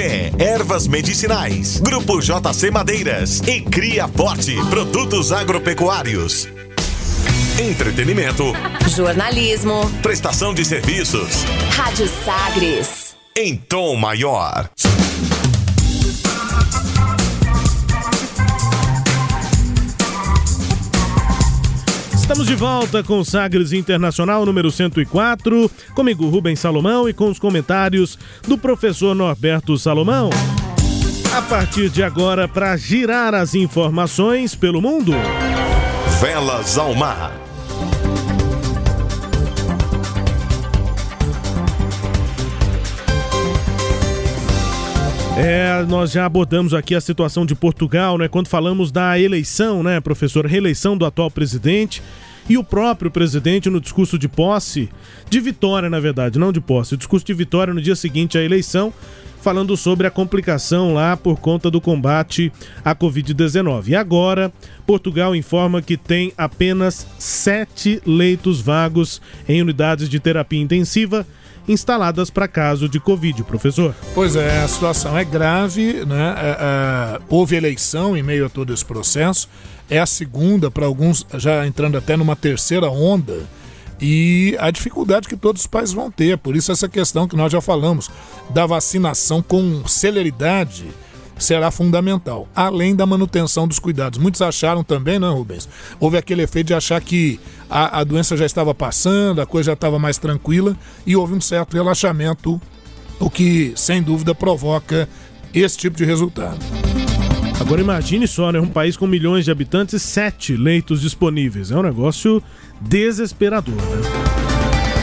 Fé, Ervas Medicinais, Grupo JC Madeiras e Cria Forte, Produtos Agropecuários. Entretenimento, jornalismo, prestação de serviços. Rádio Sagres. Em tom maior. Estamos de volta com Sagres Internacional número 104, comigo Rubens Salomão e com os comentários do professor Norberto Salomão. A partir de agora, para girar as informações pelo mundo. Velas ao mar. É, nós já abordamos aqui a situação de Portugal, né? Quando falamos da eleição, né, professor? Reeleição do atual presidente e o próprio presidente no discurso de posse, de vitória, na verdade, não de posse, o discurso de vitória no dia seguinte à eleição, falando sobre a complicação lá por conta do combate à Covid-19. E agora, Portugal informa que tem apenas sete leitos vagos em unidades de terapia intensiva instaladas para caso de Covid, professor. Pois é, a situação é grave, né? É, é, houve eleição em meio a todo esse processo, é a segunda para alguns, já entrando até numa terceira onda e a dificuldade que todos os pais vão ter. Por isso, essa questão que nós já falamos da vacinação com celeridade será fundamental, além da manutenção dos cuidados. Muitos acharam também, não, Rubens? Houve aquele efeito de achar que a, a doença já estava passando, a coisa já estava mais tranquila e houve um certo relaxamento, o que sem dúvida provoca esse tipo de resultado. Agora imagine só, né? Um país com milhões de habitantes e sete leitos disponíveis. É um negócio desesperador, né?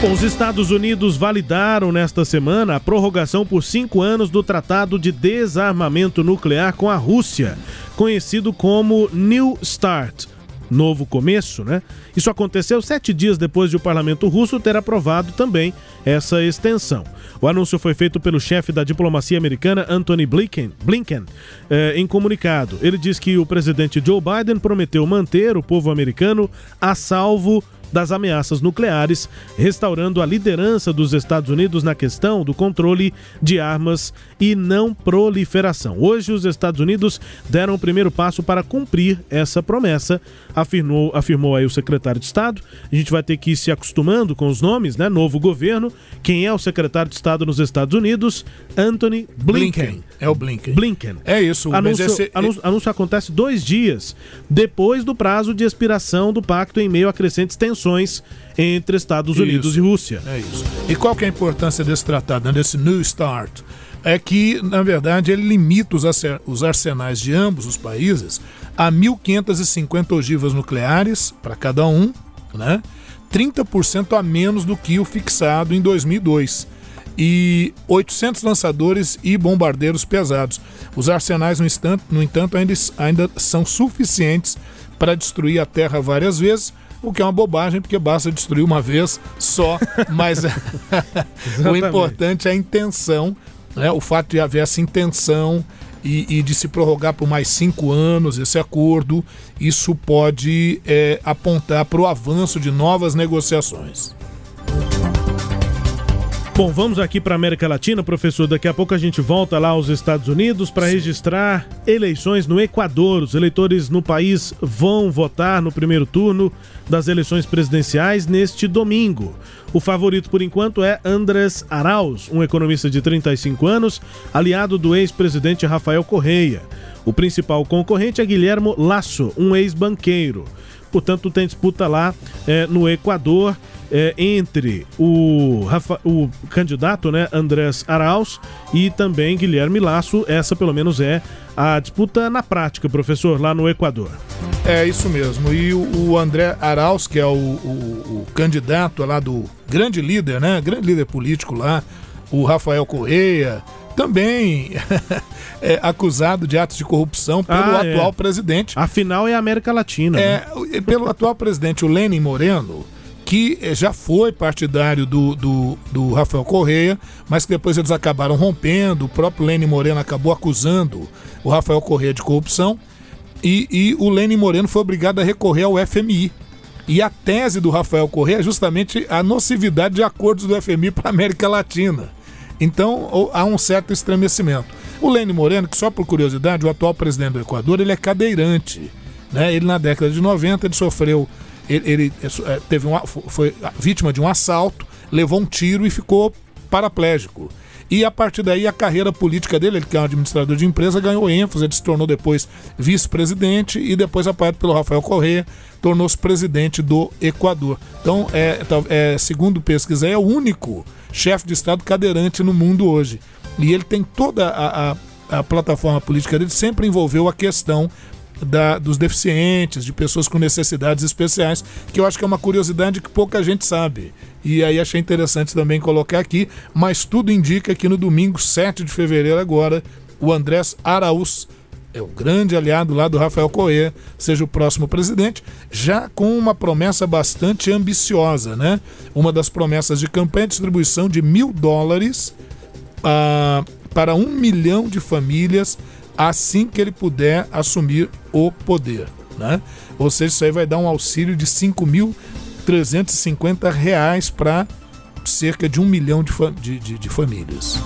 Os Estados Unidos validaram nesta semana a prorrogação por cinco anos do Tratado de Desarmamento Nuclear com a Rússia, conhecido como New START. Novo começo, né? Isso aconteceu sete dias depois de o parlamento russo ter aprovado também essa extensão. O anúncio foi feito pelo chefe da diplomacia americana, Anthony Blinken, Blinken eh, em comunicado. Ele diz que o presidente Joe Biden prometeu manter o povo americano a salvo das ameaças nucleares, restaurando a liderança dos Estados Unidos na questão do controle de armas e não proliferação. Hoje, os Estados Unidos deram o primeiro passo para cumprir essa promessa, afirmou, afirmou aí o secretário de Estado. A gente vai ter que ir se acostumando com os nomes, né? Novo governo. Quem é o secretário de Estado nos Estados Unidos? Anthony Blinken. Blinken. É o Blinken. Blinken. É isso. Anúncio, esse... anúncio, anúncio acontece dois dias depois do prazo de expiração do pacto em meio a crescentes tensões entre Estados isso. Unidos e Rússia. É isso. E qual que é a importância desse tratado, né? desse New START? É que, na verdade, ele limita os arsenais de ambos os países a 1.550 ogivas nucleares para cada um, né? 30% a menos do que o fixado em 2002 e 800 lançadores e bombardeiros pesados. Os arsenais, no, entanto, no entanto ainda, ainda são suficientes para destruir a Terra várias vezes, o que é uma bobagem, porque basta destruir uma vez só, mas o importante é a intenção, né? o fato de haver essa intenção e, e, de se prorrogar por mais cinco anos esse acordo, isso pode é, apontar para o avanço de novas negociações. Bom, vamos aqui para América Latina, professor. Daqui a pouco a gente volta lá aos Estados Unidos para registrar eleições no Equador. Os eleitores no país vão votar no primeiro turno das eleições presidenciais neste domingo. O favorito por enquanto é Andrés Arauz, um economista de 35 anos, aliado do ex-presidente Rafael Correia. O principal concorrente é Guilhermo Lasso, um ex-banqueiro. Portanto, tem disputa lá é, no Equador é, entre o, Rafa, o candidato né, Andrés Arauz e também Guilherme Lasso. Essa, pelo menos, é a disputa na prática, professor, lá no Equador. É isso mesmo. E o, o André Arauz, que é o, o, o, candidato lá do grande líder, né? Grande líder político lá, o Rafael Correia, também é acusado de atos de corrupção pelo ah, é. atual é. presidente. Afinal, é América Latina. É, né? pelo atual presidente, o Lenin Moreno que já foi partidário do, do, do, Rafael Correia, mas que depois eles acabaram rompendo. O próprio Lênin Moreno acabou acusando o Rafael Correia de corrupção. E, e o Lênin Moreno foi obrigado a recorrer ao FMI. E a tese do Rafael Correia é justamente a nocividade de acordos do FMI para a América Latina. Então há um certo estremecimento. O Lênin Moreno, que só por curiosidade, o atual presidente do Equador, ele é cadeirante. Né? Ele na década de 90 ele sofreu ele, ele é, teve uma, foi vítima de um assalto, levou um tiro e ficou paraplégico. E a partir daí a carreira política dele, ele que é um administrador de empresa, ganhou ênfase, ele se tornou depois vice-presidente e depois apoiado pelo Rafael Correa, tornou-se presidente do Equador. Então, é, é, segundo pesquisa, é o único chefe de Estado cadeirante no mundo hoje. E ele tem toda a, a, a plataforma política dele, sempre envolveu a questão da, dos deficientes, de pessoas com necessidades especiais, que eu acho que é uma curiosidade que pouca gente sabe. E aí achei interessante também colocar aqui, mas tudo indica que no domingo 7 de fevereiro agora, o Andrés Araúz é o grande aliado lá do Rafael Correa, seja o próximo presidente, já com uma promessa bastante ambiciosa, né? Uma das promessas de campanha é distribuição de mil dólares ah, para um milhão de famílias assim que ele puder assumir o poder. Né? Ou seja, isso aí vai dar um auxílio de R$ 5.350 para cerca de um milhão de, de, de, de famílias.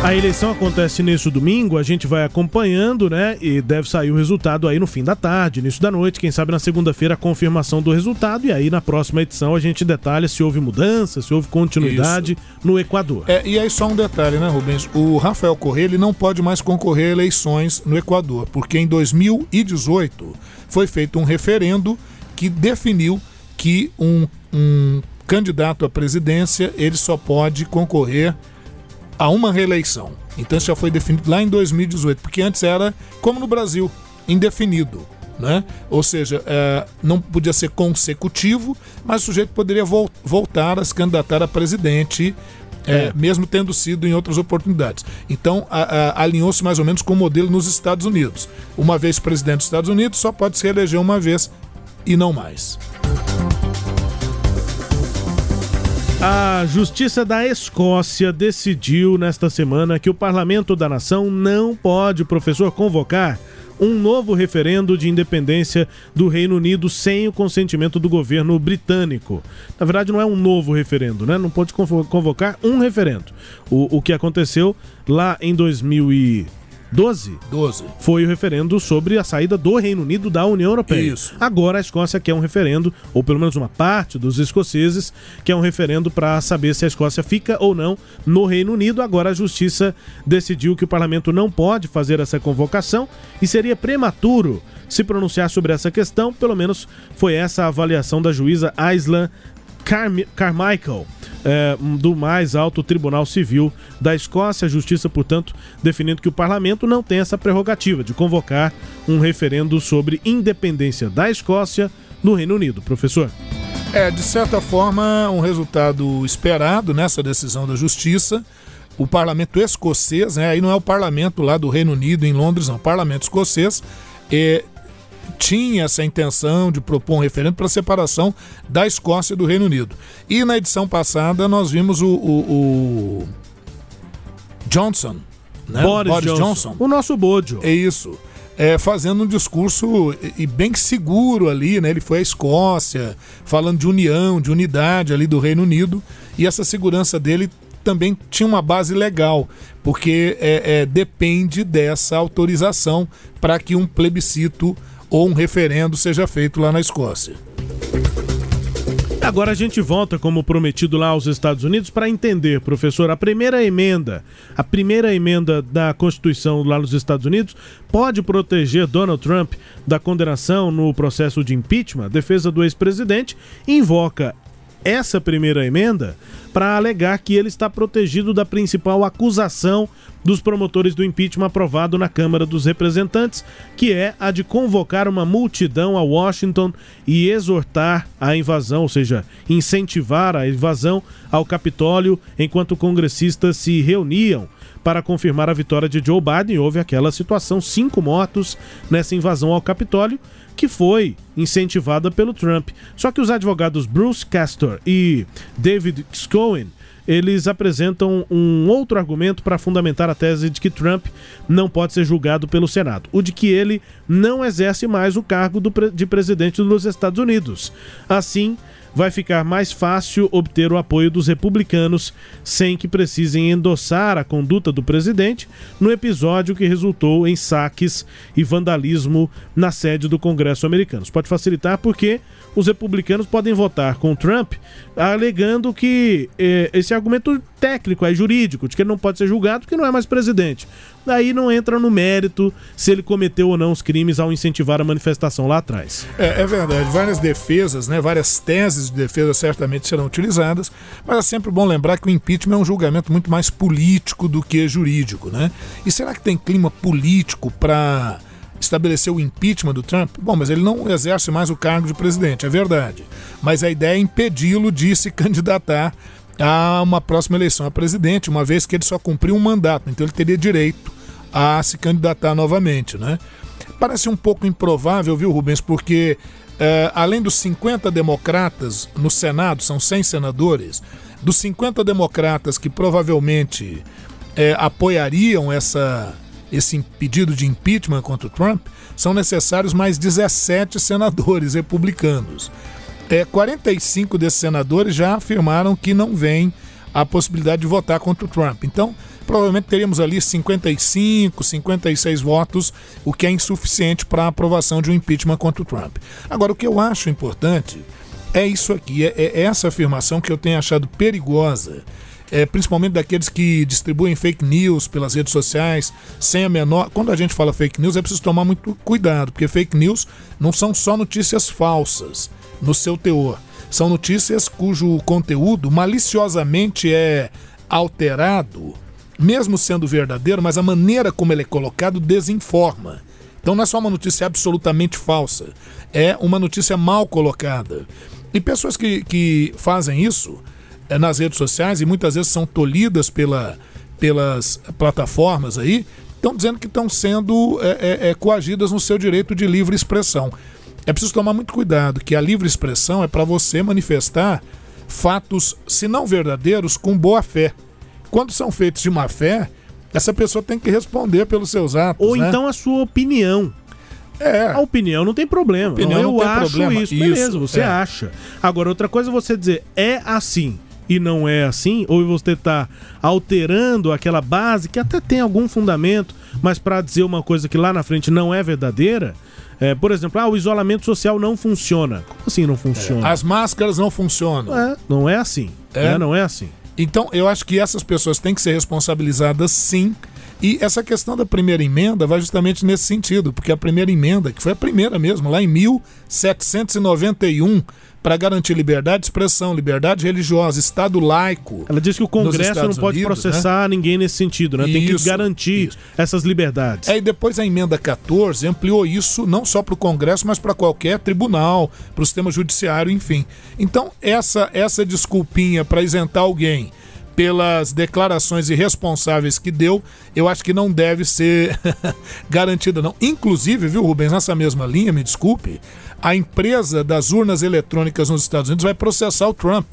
A eleição acontece nesse domingo, a gente vai acompanhando, né? E deve sair o resultado aí no fim da tarde, início da noite, quem sabe na segunda-feira a confirmação do resultado e aí na próxima edição a gente detalha se houve mudança, se houve continuidade Isso. no Equador. É, e aí só um detalhe, né, Rubens? O Rafael Correa ele não pode mais concorrer a eleições no Equador, porque em 2018 foi feito um referendo que definiu que um, um candidato à presidência ele só pode concorrer a uma reeleição. Então isso já foi definido lá em 2018, porque antes era, como no Brasil, indefinido. Né? Ou seja, é, não podia ser consecutivo, mas o sujeito poderia vol voltar a se candidatar a presidente, é, é. mesmo tendo sido em outras oportunidades. Então, alinhou-se mais ou menos com o modelo nos Estados Unidos. Uma vez presidente dos Estados Unidos, só pode se reeleger uma vez e não mais. A Justiça da Escócia decidiu nesta semana que o Parlamento da Nação não pode, professor, convocar um novo referendo de independência do Reino Unido sem o consentimento do governo britânico. Na verdade, não é um novo referendo, né? Não pode convocar um referendo. O, o que aconteceu lá em 2000 12? 12. Foi o referendo sobre a saída do Reino Unido da União Europeia. Isso. Agora a Escócia quer um referendo, ou pelo menos uma parte dos escoceses, quer um referendo para saber se a Escócia fica ou não no Reino Unido. Agora a Justiça decidiu que o parlamento não pode fazer essa convocação e seria prematuro se pronunciar sobre essa questão. Pelo menos foi essa a avaliação da juíza Aislan Carmichael é, do mais alto Tribunal Civil da Escócia. A Justiça, portanto, definindo que o parlamento não tem essa prerrogativa de convocar um referendo sobre independência da Escócia no Reino Unido. Professor. É, de certa forma, um resultado esperado nessa decisão da Justiça. O parlamento escocês, né, aí não é o parlamento lá do Reino Unido, em Londres, não, o parlamento escocês, é, tinha essa intenção de propor um referendo para a separação da Escócia do Reino Unido. E na edição passada nós vimos o, o, o Johnson, né? Boris, Boris Johnson. Johnson. O nosso Bojo. É isso. É, fazendo um discurso e bem seguro ali, né? Ele foi à Escócia, falando de união, de unidade ali do Reino Unido, e essa segurança dele também tinha uma base legal, porque é, é, depende dessa autorização para que um plebiscito ou um referendo seja feito lá na Escócia. Agora a gente volta, como prometido, lá aos Estados Unidos para entender, professor, a primeira emenda, a primeira emenda da Constituição lá nos Estados Unidos pode proteger Donald Trump da condenação no processo de impeachment. A defesa do ex-presidente invoca essa primeira emenda para alegar que ele está protegido da principal acusação dos promotores do impeachment aprovado na Câmara dos Representantes, que é a de convocar uma multidão a Washington e exortar a invasão, ou seja, incentivar a invasão ao Capitólio enquanto congressistas se reuniam para confirmar a vitória de Joe Biden. Houve aquela situação, cinco mortos nessa invasão ao Capitólio que foi incentivada pelo Trump. Só que os advogados Bruce Castor e David Scowen eles apresentam um outro argumento para fundamentar a tese de que Trump não pode ser julgado pelo Senado, o de que ele não exerce mais o cargo do, de presidente dos Estados Unidos. Assim, vai ficar mais fácil obter o apoio dos republicanos sem que precisem endossar a conduta do presidente no episódio que resultou em saques e vandalismo na sede do Congresso americano. Isso pode facilitar porque os republicanos podem votar com Trump alegando que eh, esse argumento técnico, é jurídico, de que ele não pode ser julgado porque não é mais presidente. Daí não entra no mérito se ele cometeu ou não os crimes ao incentivar a manifestação lá atrás. É, é verdade. Várias defesas, né, várias teses de defesa certamente serão utilizadas, mas é sempre bom lembrar que o impeachment é um julgamento muito mais político do que jurídico. Né? E será que tem clima político para estabelecer o impeachment do Trump? Bom, mas ele não exerce mais o cargo de presidente, é verdade. Mas a ideia é impedi-lo de se candidatar a uma próxima eleição a presidente, uma vez que ele só cumpriu um mandato, então ele teria direito a se candidatar novamente, né? Parece um pouco improvável, viu, Rubens, porque é, além dos 50 democratas no Senado, são 100 senadores, dos 50 democratas que provavelmente é, apoiariam essa, esse pedido de impeachment contra o Trump, são necessários mais 17 senadores republicanos. é, 45 desses senadores já afirmaram que não vem a possibilidade de votar contra o Trump. Então, provavelmente teríamos ali 55, 56 votos, o que é insuficiente para a aprovação de um impeachment contra o Trump. Agora, o que eu acho importante é isso aqui, é, é essa afirmação que eu tenho achado perigosa. É, principalmente daqueles que distribuem fake news pelas redes sociais, sem a menor. Quando a gente fala fake news, é preciso tomar muito cuidado, porque fake news não são só notícias falsas no seu teor. São notícias cujo conteúdo maliciosamente é alterado, mesmo sendo verdadeiro, mas a maneira como ele é colocado desinforma. Então não é só uma notícia absolutamente falsa, é uma notícia mal colocada. E pessoas que, que fazem isso é, nas redes sociais e muitas vezes são tolhidas pela, pelas plataformas aí, estão dizendo que estão sendo é, é, é, coagidas no seu direito de livre expressão. É preciso tomar muito cuidado, que a livre expressão é para você manifestar fatos, se não verdadeiros, com boa fé. Quando são feitos de má fé, essa pessoa tem que responder pelos seus atos. Ou né? então a sua opinião. É. A opinião não tem problema. Opinião eu acho problema. isso, Isso, beleza, você é. acha. Agora, outra coisa é você dizer é assim e não é assim, ou você está alterando aquela base que até tem algum fundamento, mas para dizer uma coisa que lá na frente não é verdadeira. é, por exemplo, ah, o isolamento social não funciona. Como assim não funciona? As máscaras não funcionam. É, não é assim. É? né? Não é assim. Então, eu acho que essas pessoas têm que ser responsabilizadas sim. E essa questão da primeira emenda vai justamente nesse sentido, porque a primeira emenda, que foi a primeira mesmo, lá em 1791, para garantir liberdade de expressão, liberdade religiosa, Estado laico. Ela diz que o Congresso não pode Unidos, processar ninguém nesse sentido, né? Tem que Isso, garantir essas liberdades. Aí depois a emenda 14 ampliou isso não só para o Congresso, mas para qualquer tribunal, para o sistema judiciário, enfim. Então, essa, essa desculpinha para isentar alguém pelas declarações irresponsáveis que deu, eu acho que não deve ser garantida, não. Inclusive, viu, Rubens, nessa mesma linha, me desculpe, a empresa das urnas eletrônicas nos Estados Unidos vai processar o Trump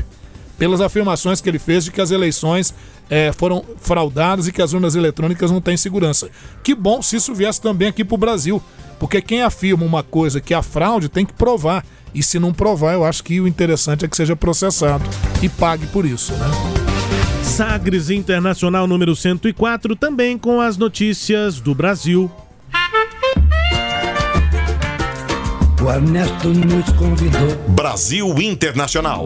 pelas afirmações que ele fez de que as eleições eh, foram fraudadas e que as urnas eletrônicas não têm segurança. Que bom se isso viesse também aqui para o Brasil, porque quem afirma uma coisa que é fraude tem que provar. E se não provar, eu acho que o interessante é que seja processado e pague por isso, né? Sagres Internacional número 104, também com as notícias do Brasil. O Ernesto nos convidou. Brasil Internacional.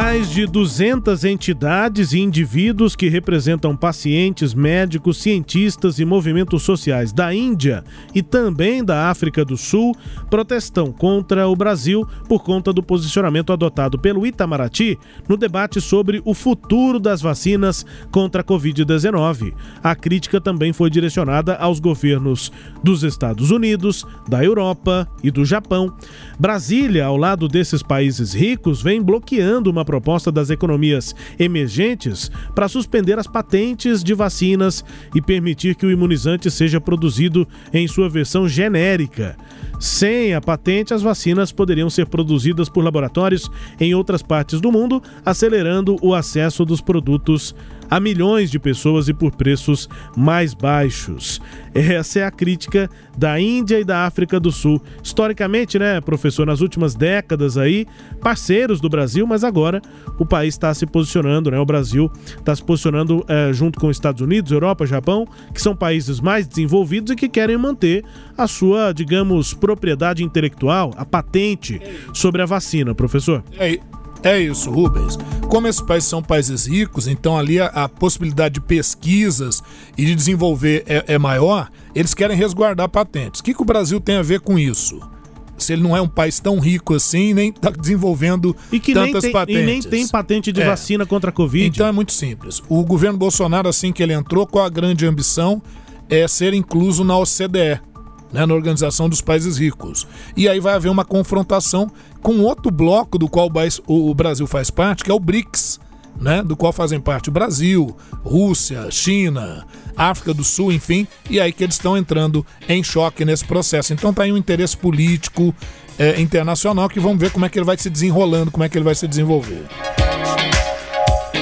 Mais de 200 entidades e indivíduos que representam pacientes, médicos, cientistas e movimentos sociais da Índia e também da África do Sul protestam contra o Brasil por conta do posicionamento adotado pelo Itamaraty no debate sobre o futuro das vacinas contra a Covid-19. A crítica também foi direcionada aos governos dos Estados Unidos, da Europa e do Japão. Brasília, ao lado desses países ricos, vem bloqueando uma proposta das economias emergentes para suspender as patentes de vacinas e permitir que o imunizante seja produzido em sua versão genérica. Sem a patente, as vacinas poderiam ser produzidas por laboratórios em outras partes do mundo, acelerando o acesso dos produtos a milhões de pessoas e por preços mais baixos. Essa é a crítica da Índia e da África do Sul. Historicamente, né, professor, nas últimas décadas aí, parceiros do Brasil, mas agora o país está se posicionando, né? O Brasil está se posicionando eh, junto com os Estados Unidos, Europa, Japão, que são países mais desenvolvidos e que querem manter a sua, digamos, propriedade intelectual, a patente sobre a vacina, professor. É, é isso, Rubens. Como esses países são países ricos, então ali a, a possibilidade de pesquisas e de desenvolver é, é maior, eles querem resguardar patentes. O que, que o Brasil tem a ver com isso? Se ele não é um país tão rico assim, nem está desenvolvendo tantas tem, patentes. e nem tem patente de É. vacina contra a Covid. Então é muito simples. O governo Bolsonaro, assim que ele entrou, com a grande ambição é ser incluso na OCDE, né, na Organização dos Países Ricos. E aí vai haver uma confrontação com outro bloco do qual o Brasil faz parte, que é o BRICS, né, do qual fazem parte o Brasil, Rússia, China, África do Sul, enfim, e aí que eles estão entrando em choque nesse processo. Então tá aí um interesse político eh, internacional que vamos ver como é que ele vai se desenrolando, como é que ele vai se desenvolver.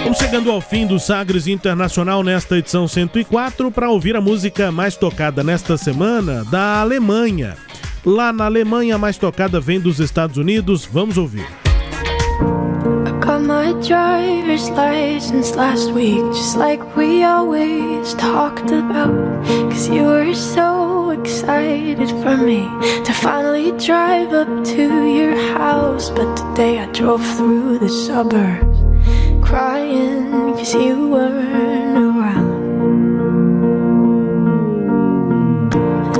Vamos chegando ao fim do Sagres Internacional nesta edição 104 para ouvir a música mais tocada nesta semana da Alemanha. Lá na Alemanha, mais tocada vem dos Estados Unidos. Vamos ouvir. Got my driver's license last week, just like we always talked about. Cause you were so excited for me to finally drive up to your house. But today I drove through the suburbs crying cause you weren't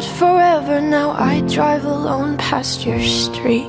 said forever, now I drive alone past your street.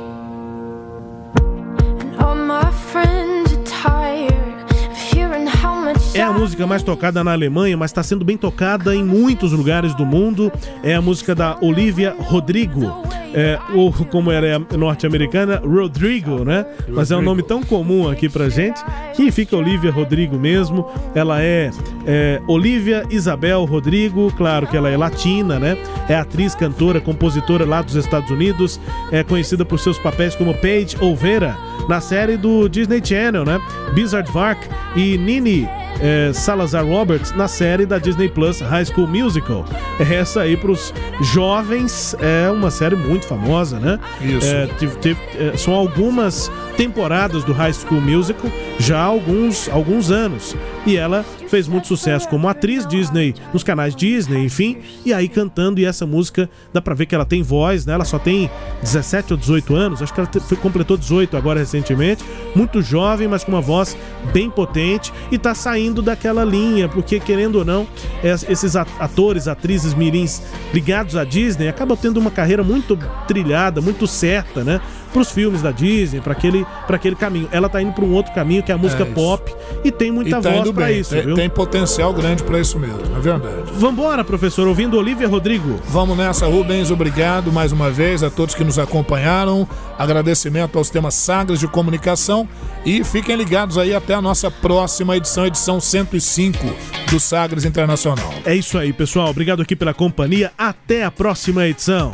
And all my friends are tired of hearing how much É a música mais tocada na Alemanha, mas está sendo bem tocada em muitos lugares do mundo. É a música da Olivia Rodrigo. É, ou como ela é norte-americana, Rodrigo, né? Mas é um nome tão comum aqui pra gente que fica Olivia Rodrigo mesmo. Ela é, é Olivia Isabel Rodrigo, claro que ela é latina, né? É atriz, cantora, compositora lá dos Estados Unidos. É conhecida por seus papéis como Paige Olvera na série do Disney Channel, né? Bizarre Vark e Nini é, Salazar Roberts na série da Disney Plus High School Musical. Essa aí pros jovens é uma série muito famosa, né? Isso. É, tive- teve- é, são algumas temporadas do High School Musical já há alguns, alguns anos. E ela fez muito sucesso como atriz Disney, nos canais Disney, enfim. E aí cantando, e essa música, dá pra ver que ela tem voz, né? Ela só tem 17 ou 18 anos, acho que ela foi, completou 18 agora recentemente. Muito jovem, mas com uma voz bem potente. E tá saindo daquela linha, porque querendo ou não, es- esses atores, atrizes mirins ligados à Disney acabam tendo uma carreira muito trilhada, muito certa, né? Pros filmes da Disney, para aquele, pra aquele caminho. Ela tá indo pra um outro caminho, que é a música isso. pop, e tem muita e tá voz bem. isso, tem, tem potencial grande pra isso mesmo, é verdade. Vambora, professor, ouvindo Olivia Rodrigo. Vamos nessa, Rubens. Obrigado mais uma vez a todos que nos acompanharam. Agradecimento ao sistema Sagres de Comunicação. E fiquem ligados aí até a nossa próxima edição, edição 105 do Sagres Internacional. É isso aí, pessoal. Obrigado aqui pela companhia. Até a próxima edição.